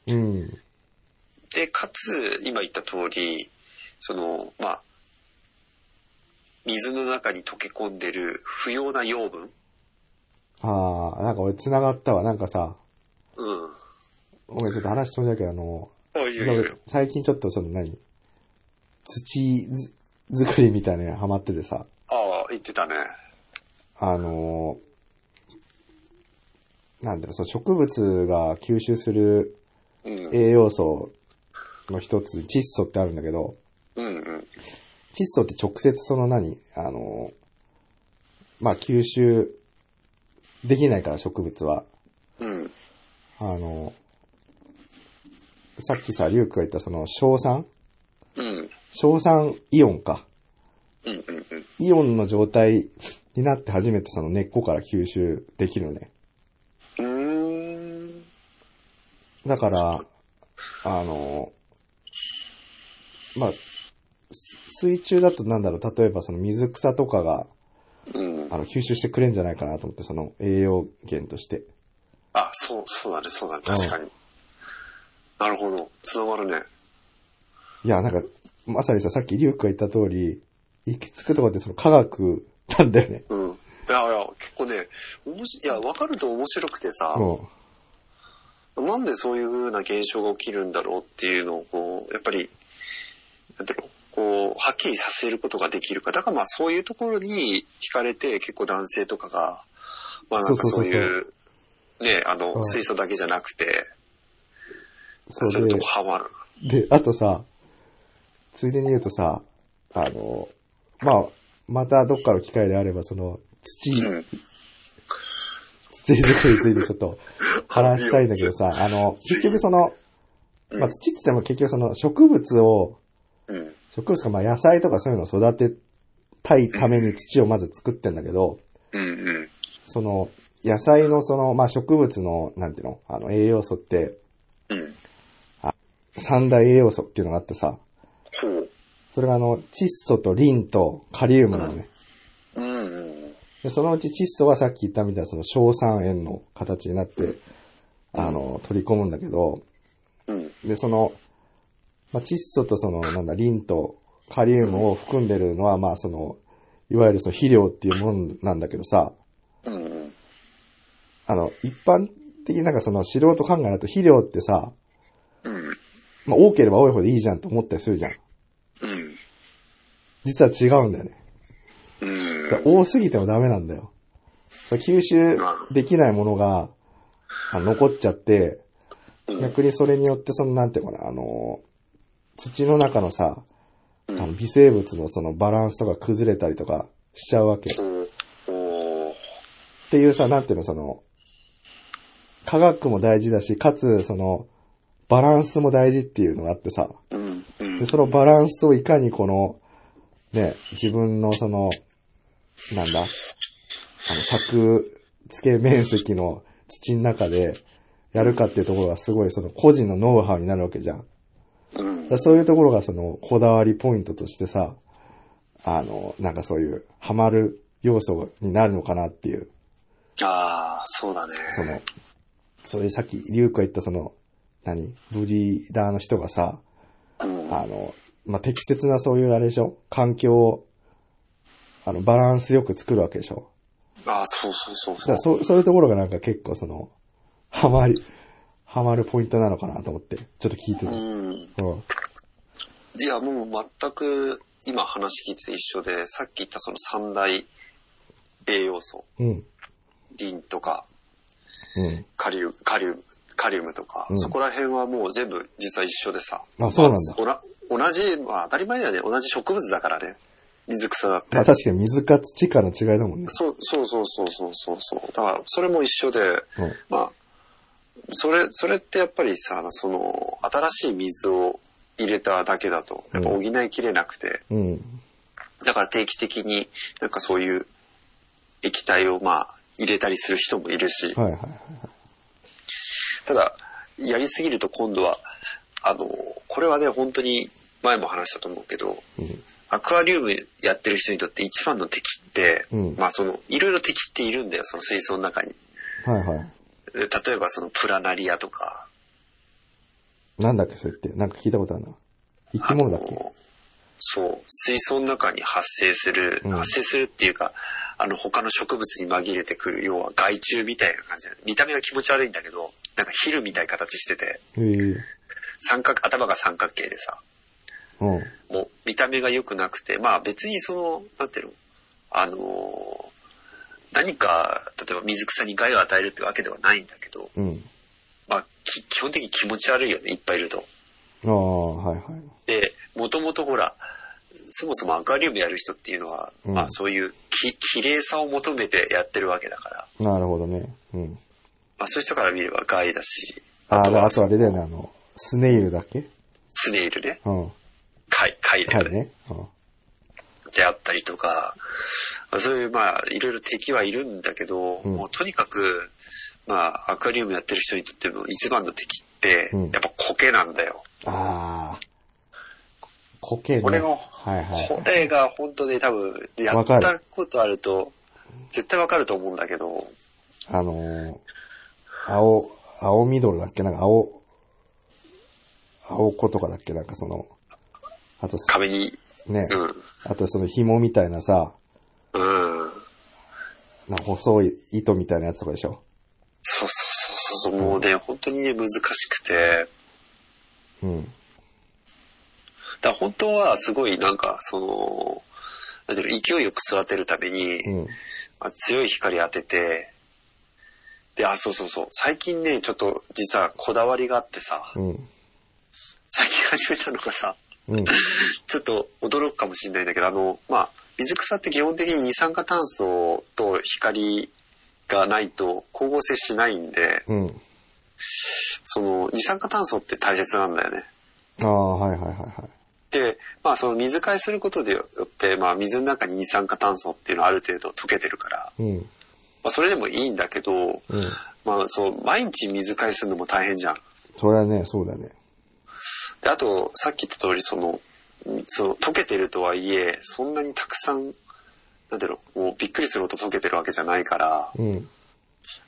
うん。で、かつ、今言った通り、その、まあ、水の中に溶け込んでる不要な養分ああ、なんか俺繋がったわ。なんかさ、うん。ごめん、ちょっと話飛んじゃうけど、あの、最近ちょっとその何？土ず作りみたいなのにハマっててさ、ああ、言ってたね。あのなんだろう、その植物が吸収するうん。栄養素の一つ、窒素ってあるんだけど、うんうん。窒素って直接その何？あのまあ、吸収できないから植物は。うん。あのさっきさ、リュウクが言ったその硝酸？うん。硝酸イオンか。うんうんうん。イオンの状態になって初めてその根っこから吸収できるのね。うーん。だから、あの、まあ、す水中だとなんだろう、例えばその水草とかが、うん。あの、吸収してくれんじゃないかなと思って、その栄養源として。あ、そう、そうだね、そうだね、確かに。なるほど。つながるね。いや、なんか、まさにさ、さっきリュウクが言った通り、行き着くとこってその科学なんだよね。うん。いやいや、結構ね、おもし、いや、わかると面白くてさ、もなんでそういう風な現象が起きるんだろうっていうのを、こう、やっぱり、なんていうの、こう、はっきりさせることができるか。だからまあそういうところに惹かれて、結構男性とかが、まあなんかそういう、そうそうそうね、あうの、ん水素だけじゃなくて、う、そうでそういうとこ、ハマる。で、あとさ、ついでに言うとさ、あの、まあ、またどっかの機会であれば、その、土、うん。土作りについてちょっと話したいんだけどさ、[LAUGHS] あの、結局その、うんまあ、土って言っても結局その植物を、うん。植物かまあ野菜とかそういうのを育てたいために土をまず作ってんだけど。その、野菜のその、まあ、植物の、なんていうの、あの、栄養素って、うん。三大栄養素っていうのがあってさ。それがあの、窒素とリンとカリウムなのね。うんうん。で、そのうち窒素はさっき言ったみたいなその硝酸塩の形になって、あの、取り込むんだけど、うん。で、その、まあ、窒素とその、なんだ、リンとカリウムを含んでるのは、まあ、その、いわゆるその肥料っていうもんなんだけどさ。あの、一般的になんかその素人考えだと肥料ってさ、うん。まあ、多ければ多いほどいいじゃんと思ったりするじゃん。実は違うんだよね。多すぎてもダメなんだよ。吸収できないものが、あ残っちゃって、うん逆にそれによってその、なんていうのかな、あの、土の中のさ、あの微生物のそのバランスとか崩れたりとかしちゃうわけ。っていうさ、なんていうの、その、科学も大事だし、かつ、その、バランスも大事っていうのがあってさ、で、。そのバランスをいかにこの、ね、自分のその、なんだ、あの、作付け面積の土の中でやるかっていうところがすごいその個人のノウハウになるわけじゃん。だそういうところがそのこだわりポイントとしてさ、あの、なんかそういうハマる要素になるのかなっていう、ああ、そうだね。その、それさっきリュウクが言ったその、何？ブリーダーの人がさ、うん。あの、まあ、適切なそういうあれでしょ？環境を、あの、バランスよく作るわけでしょああ、そうそうそうそう。そう、そういうところがなんか結構その、ハマり、ハマるポイントなのかなと思って、ちょっと聞いてた。うん。うん。いや、もう全く今話聞いてて一緒で、さっき言ったその三大栄養素、うん。リンとか、うん。カリウム、カリウム、カリウムとか、うんそこら辺はもう全部実は一緒でさ。あそうなんだまあ同じ、まあ当たり前だよね。同じ植物だからね。水草だって。まあ確かに水か土かの違いだもんね。そう、そうそうそうそうそうそう。だから、それも一緒で、うん。まあ、それ、それってやっぱりさ、その、新しい水を入れただけだと、やっぱ補いきれなくて、うん。だから定期的になんかそういう液体をまあ入れたりする人もいるし、はいはい。ただ、やりすぎると今度は、あの、これはね、本当に前も話したと思うけど、うん。アクアリウムやってる人にとって一番の敵って、うんまあその、いろいろ敵っているんだよ、その水槽の中に。はいはい。で例えばそのプラナリアとか、なんだっけそれって？なんか聞いたことあるな。生き物だっけ？そう、水槽の中に発生する、うん発生するっていうか、あの他の植物に紛れてくる、要は害虫みたいな感じで、見た目が気持ち悪いんだけど、なんかヒルみたいな形してて。三角、頭が三角形でさ、うん。もう見た目が良くなくて、まあ別にその、なんていうの、あのー何か、例えば水草に害を与えるってわけではないんだけど、うん。まあき基本的に気持ち悪いよね、いっぱいいると。ああ、はいはい。で、もともとほら、そもそもアクアリウムやる人っていうのは、うんまあそういうき綺麗さを求めてやってるわけだから、なるほどね。うん。まあそういう人から見れば害だし、ああ、あとあれだよね、あの、スネイルだっけ？スネイルね、うん。貝、貝だよね。はいね。うん。であったりとか、そういうまあいろいろ敵はいるんだけど、うんもうとにかく、まあアクアリウムやってる人にとっての一番の敵って、うんやっぱ苔なんだよ。ああ。苔ね。これがはいはい。これが本当に多分、やったことあると、絶対わかると思うんだけど、あのー、青、青緑だっけ？なんか青、青子とかだっけ？なんかその、あと、壁に、ね、うん、あとその紐みたいなさ、うん。な細い糸みたいなやつとかでしょ？そうそうそうそう、もうね、本当にね、難しくて、うん。だ本当はすごいなんか、その、なんていうの、勢いよく育てるために、うん。まあ、強い光当てて、で、あ、そうそうそう、最近ね、ちょっと実はこだわりがあってさ、うん。最近始めたのがさ、うん。[LAUGHS] ちょっと驚くかもしれないんだけど、あの、まあ、水草って基本的に二酸化炭素と光がないと光合成しないんで、うん。その二酸化炭素って大切なんだよね。ああ、はいはいはいはい。で、まあその水替えすることでよって、まあ水の中に二酸化炭素っていうのはある程度溶けてるから、うん。まあそれでもいいんだけど、うん。まあそう、毎日水替えするのも大変じゃん。それはね、そうだね。で、あと、さっき言った通り、その、その溶けてるとはいえ、そんなにたくさん、なんていうの、もうびっくりするほど溶けてるわけじゃないから、うん。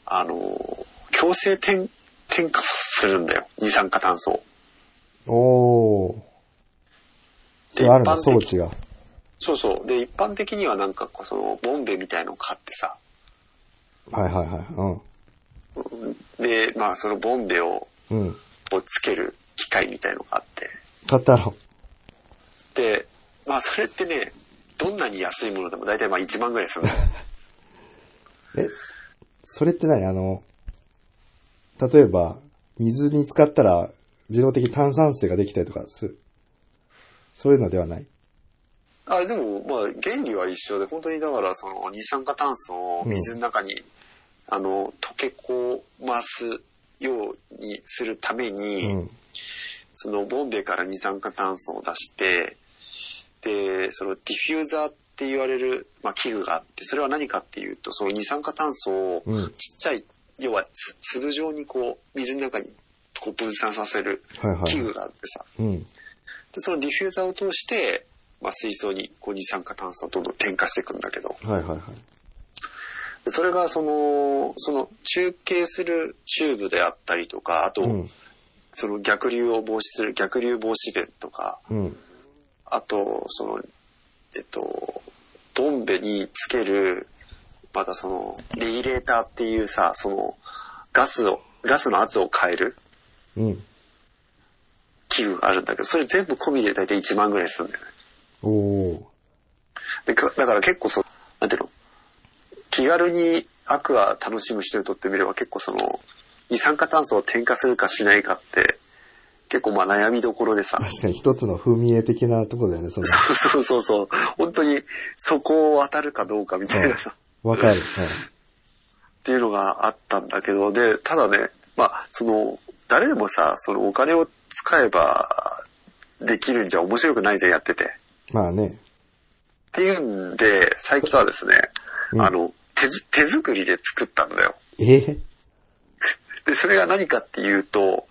あの、強制転、転化するんだよ。二酸化炭素を。おー。そでれあるんだ、一般的装置が。そうそう。で、一般的にはなんかこう、その、ボンベみたいのを買ってさ、はいはいはい。で、まあそのボンベを、うん。うん。をつける機械みたいのがあって。買ったろ。で、まあそれってね、どんなに安いものでも大体まあ1万ぐらいするの。[LAUGHS] え、それって何？あの、例えば、水に浸かったら自動的に炭酸水ができたりとかする？そういうのではない？あ、でも、まあ、原理は一緒で、本当にだから、その、二酸化炭素を水の中に、あの、溶け込ますようにするために、うん。その、ボンベから二酸化炭素を出して、で、その、ディフューザーって言われる、まあ、器具があって、それは何かっていうと、その二酸化炭素を、うん。ちっちゃい、要はつ粒状にこう、水の中にこう分散させるはいはい。器具があってさ、うん。で、そのディフューザーを通して、まあ、水槽にこう二酸化炭素をどんどん添加していくんだけど、はいはいはい。でそれがその、その中継するチューブであったりとか、あと、うん。その逆流を防止する逆流防止弁とか、うん。あと、その、えっと、ボンベにつける、またその、レギュレーターっていうさ、その、ガスを、ガスの圧を変えるうん。器具があるんだけど、それ全部込みで大体1万ぐらいするんだよね。おー。でかだから結構その、なんていうの、気軽にアクア楽しむ人にとってみれば結構その、二酸化炭素を添加するかしないかって、結構まあ悩みどころでさ、確かに一つの踏み絵的なとこだよね、その。そうそうそうそう、本当にそこを渡るかどうかみたいなさ、わかる。っていうのがあったんだけど、で、ただね、まあ、その、誰でもさ、そのお金を使えばできるんじゃ面白くないじゃん、やってて。うん。まあね。っていうんで、最近はですね、うんあの、手ず手作りで作ったんだよ。えー、で、それが何かっていうと、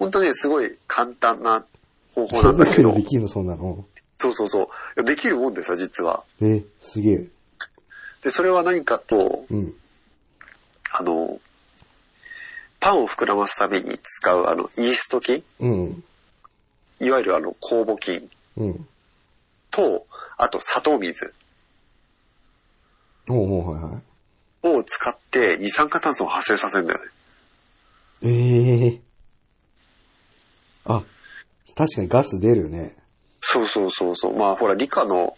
本当にすごい簡単な方法手なんだけどで、きんの、そんなの。そうそうそう。できるもんでさ、実は。えー、すげえ。で、それは何かと、うん。あの、パンを膨らますために使うあの、イースト菌うん。いわゆるあの、酵母菌うん。と、あと砂糖水おうおうはいはい。を使って二酸化炭素を発生させるんだよね。ええあ、確かにガス出るね。そうそうそうそう。まあほら、理科の、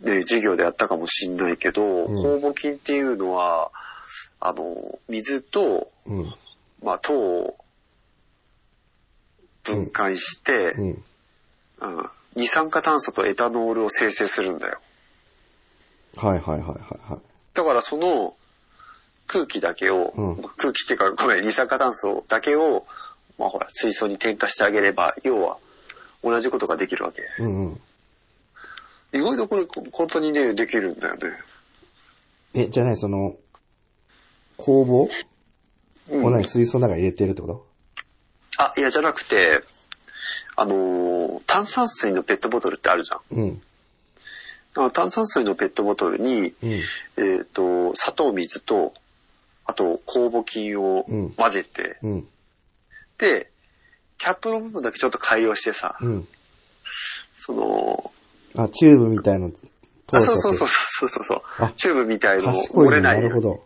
ね、授業でやったかもしんないけど、ん酵母菌っていうのは、あの、水と、うん。まあ、糖を分解して、うん。うん二酸化炭素とエタノールを生成するんだよ。はいはいはいはいはい。だからその空気だけを、うん空気っていうか、ごめん、二酸化炭素だけを、まあほら、水槽に添加してあげれば、要は同じことができるわけ。うんうん。意外とこれ、本当にね、できるんだよね。え、じゃない、その、工房うんを何水槽の中に入れてるってこと？あ、いや、じゃなくて、あのー炭酸水のペットボトルってあるじゃん。うん。炭酸水のペットボトルに、うん。えっ、と、砂糖水と、あと、酵母菌をうん混ぜて、うん。で、キャップの部分だけちょっと改良してさ、うん。その、あ、チューブみたいの通あ、そうそうそうそうそうそうあチューブみたいのを賢いね。漏れなようにないるほど。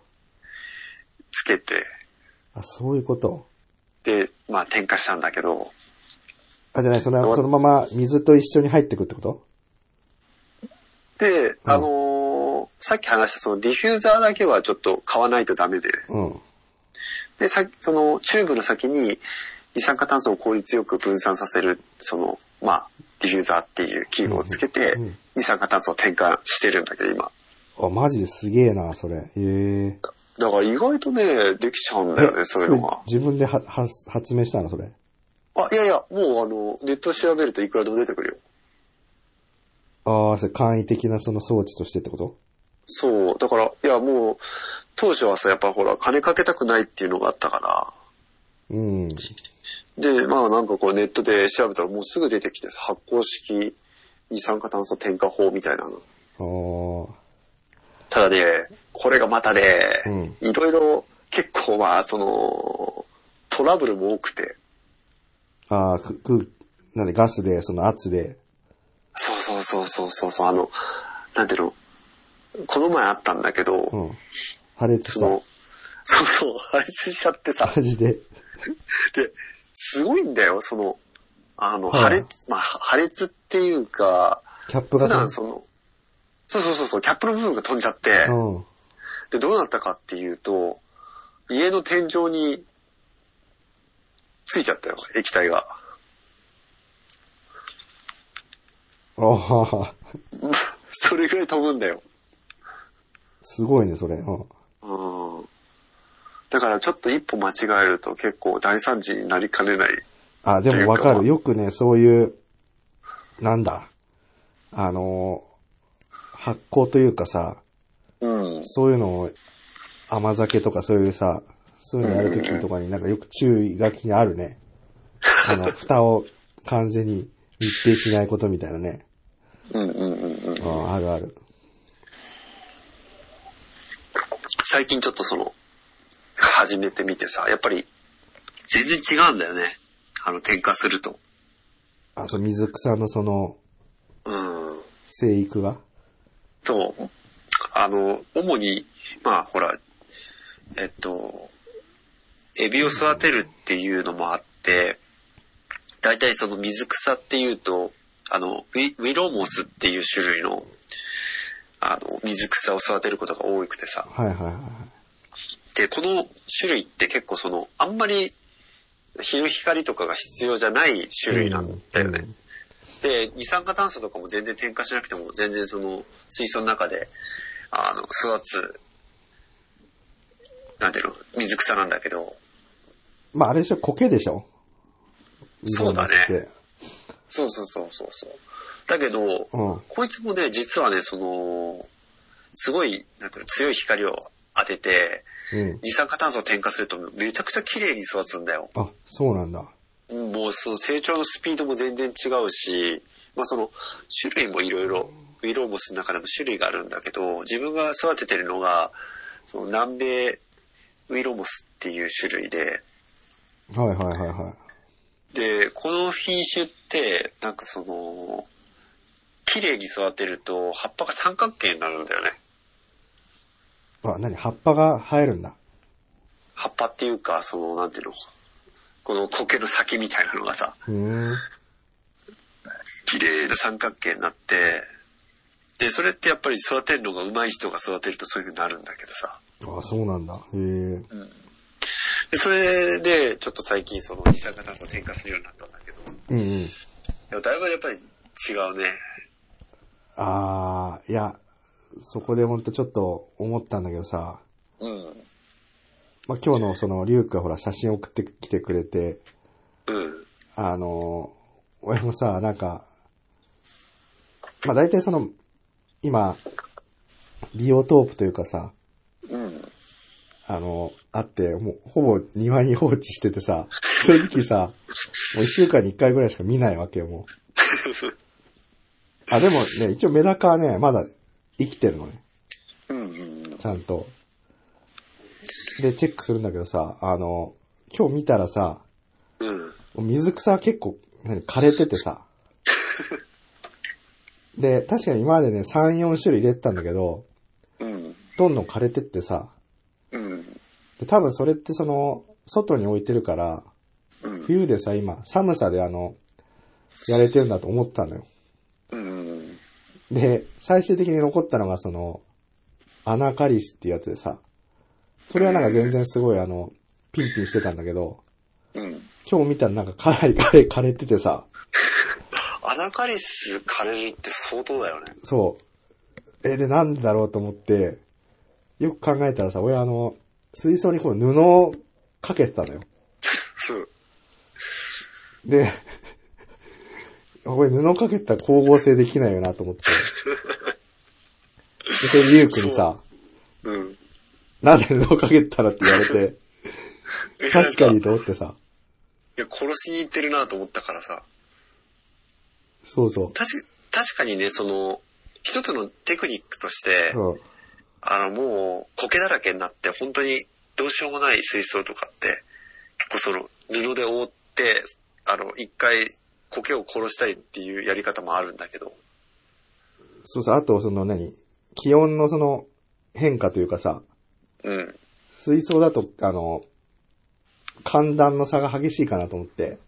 つけて、あ、そういうこと。で、まあ、添加したんだけど、あ、じゃない、その、そのまま水と一緒に入ってくってこと？で、あのーさっき話したそのディフューザーだけはちょっと買わないとダメで、うん。で、さそのチューブの先に二酸化炭素を効率よく分散させる、その、まあ、ディフューザーっていう器具をつけて二酸化炭素を転換してるんだけど、今。あ、マジですげえな、それ。へえ。だから意外とね、できちゃうんだよね、そういうのが。自分ではは発明したの、それ。あ、いやいや、もうあの、ネットで調べるといくらでも出てくるよ。ああ、それ簡易的なその装置としてってこと？そう、だから、いやもう、当初はさ、やっぱほら、金かけたくないっていうのがあったから、うん。で、まあなんかこうネットで調べたらもうすぐ出てきてさ、発酵式二酸化炭素添加法みたいなの。ああ。ただね、これがまたね、うんいろいろ結構まあその、トラブルも多くて、ああ、く、く、なんでガスで、その圧で。そうそうそうそうそうそう、あの、なんていうの、この前あったんだけど、うん。破裂した。その、そうそう、破裂しちゃってさ、マジで。で、すごいんだよ、その、あの、はい破裂、まあ、破裂っていうか、普キャップが段その、そうそうそうそう、キャップの部分が飛んじゃって、うん。で、どうなったかっていうと、家の天井についちゃったよ、液体が。ああ、[LAUGHS] それぐらい飛ぶんだよ。すごいね、それ。うん。うん。だからちょっと一歩間違えると結構大惨事になりかねない。あ、でもわかる。よくね、そういう、なんだ。あのー発酵というかさ、うん。そういうのを、甘酒とかそういうさ、そういうのやるときとかになんかよく注意書きにあるね。あの、[LAUGHS] 蓋を完全に密閉しないことみたいなね。うんうんうんうん。うん、あるある。最近ちょっとその、始めてみてさ、やっぱり全然違うんだよね。あの、添加すると。あ、そう、水草のその、うん。生育が？と、あの、主に、まあほら、えっと、エビを育てるっていうのもあって、大体その水草っていうと、あの、ウィウィロモスっていう種類の、あの、水草を育てることが多くてさ。はいはいはいはい。で、この種類って結構その、あんまり日の光とかが必要じゃない種類なんだよね。うんで、二酸化炭素とかも全然添加しなくても、全然その水槽の中で、あの、育つ、なんていうの、水草なんだけど、まあ、あれでしょ、苔でしょ？そうだねそうそうそうそうそう。だけど、うん。こいつもね、実はね、その、すごい、なんていうの、強い光を当てて、うん。二酸化炭素を添加するとめちゃくちゃ綺麗に育つんだよ。あ、そうなんだ。もうその成長のスピードも全然違うし、まあその種類もいろいろ、ウィローモスの中でも種類があるんだけど、自分が育ててるのが、その南米ウィローモスっていう種類で、はいはいはいはい。で、この品種って、なんかその、綺麗に育てると葉っぱが三角形になるんだよね。あ、何？葉っぱが生えるんだ。葉っぱっていうか、その、なんていうの、この苔の先みたいなのがさ。綺麗な三角形になって、で、それってやっぱり育てるのが上手い人が育てるとそういう風になるんだけどさ。あ、そうなんだ。へえ。で、それで、ちょっと最近その二酸化炭素を添加するようになったんだけど、うんうん。でもだいぶやっぱり違うね。あー、いや、そこでほんとちょっと思ったんだけどさ、うん。まあ、今日のその、リュウクがほら写真送ってきてくれて、うん。あの、俺もさ、なんか、まあ、大体その、今、ビオトープというかさ、うん。あの、あって、もう、ほぼ庭に放置しててさ、正直さ、もう一週間に一回ぐらいしか見ないわけよ、もう。[LAUGHS] あ、でもね、一応メダカはね、まだ生きてるのね、うん。うん。ちゃんと。で、チェックするんだけどさ、あの、今日見たらさ、うん。水草は結構、何、枯れててさ。[LAUGHS] で、確かに今までね、3、4種類入れてたんだけど、うん。どんどん枯れてってさ、うん。で、多分それってその、外に置いてるから、うん。冬でさ、今、寒さであの、やれてるんだと思ったのよ。うん。で、最終的に残ったのがその、アナカリスっていうやつでさ、それはなんか全然すごいあの、ピンピンしてたんだけど、うん。今日見たらなんかかなり枯れ、枯れててさ、アナカリス枯れるって相当だよね。そう。え、で、なんだろうと思って、よく考えたらさ、俺あの、水槽にこう布をかけてたのよ。[LAUGHS] そう。で、これ布かけたら光合成できないよなと思って。[LAUGHS] で、それリュウクにさ、うん。なんで布かけたらって言われて、確かにと思ってさ、いや、殺しに行ってるなと思ったからさ。そうそう。確か、確かにね、その、一つのテクニックとして、うん。あの、もう、苔だらけになって、本当にどうしようもない水槽とかって、結構その、布で覆って、あの、一回、苔を殺したりっていうやり方もあるんだけど、そうそう、あとその何？気温のその変化というかさ、うん。水槽だと、あの、寒暖の差が激しいかなと思って、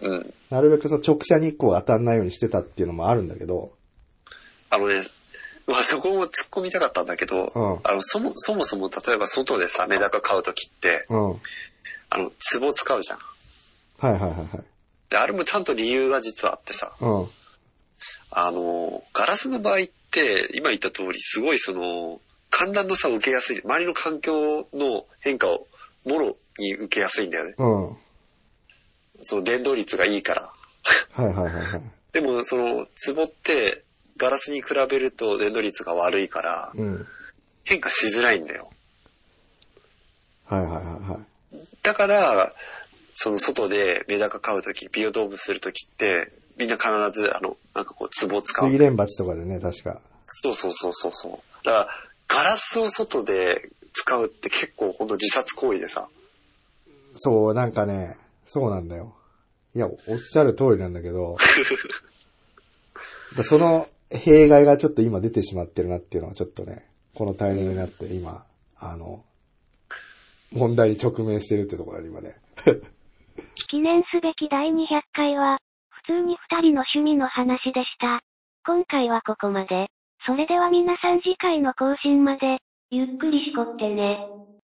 うん。なるべくその直射日光が当たんないようにしてたっていうのもあるんだけど、あのね、まあそこも突っ込みたかったんだけど、うんあの、そも、そもそも例えば外でさ、メダカ買うときって、うん。はいあの、壺使うじゃん。はいはいはい。で、あれもちゃんと理由が実はあってさ、うん。あの、ガラスの場合って、今言った通り、すごいその、寒暖の差を受けやすい。周りの環境の変化をもろに受けやすいんだよね。うん。はいその伝導率がいいから。はいはいはい。[LAUGHS] でも、その、壺って、ガラスに比べると伝導率が悪いから、うん。変化しづらいんだよ。はいはいはいはい。だから、その外でメダカ飼うとき、ビオドームするときって、みんな必ず、あの、なんかこう、壺を使う水。蓮鉢とかでね、確か。そうそうそうそうそう。だから、ガラスを外で使うって結構ほんと自殺行為でさ。そう、なんかね、そうなんだよ。いや、おっしゃる通りなんだけど、[LAUGHS] その弊害がちょっと今出てしまってるなっていうのはちょっとね、このタイミングになって今、あの、問題に直面してるってところに今ね。[LAUGHS] 記念すべき第200回は、普通に二人の趣味の話でした。今回はここまで。それでは皆さん次回の更新まで、ゆっくりしこってね。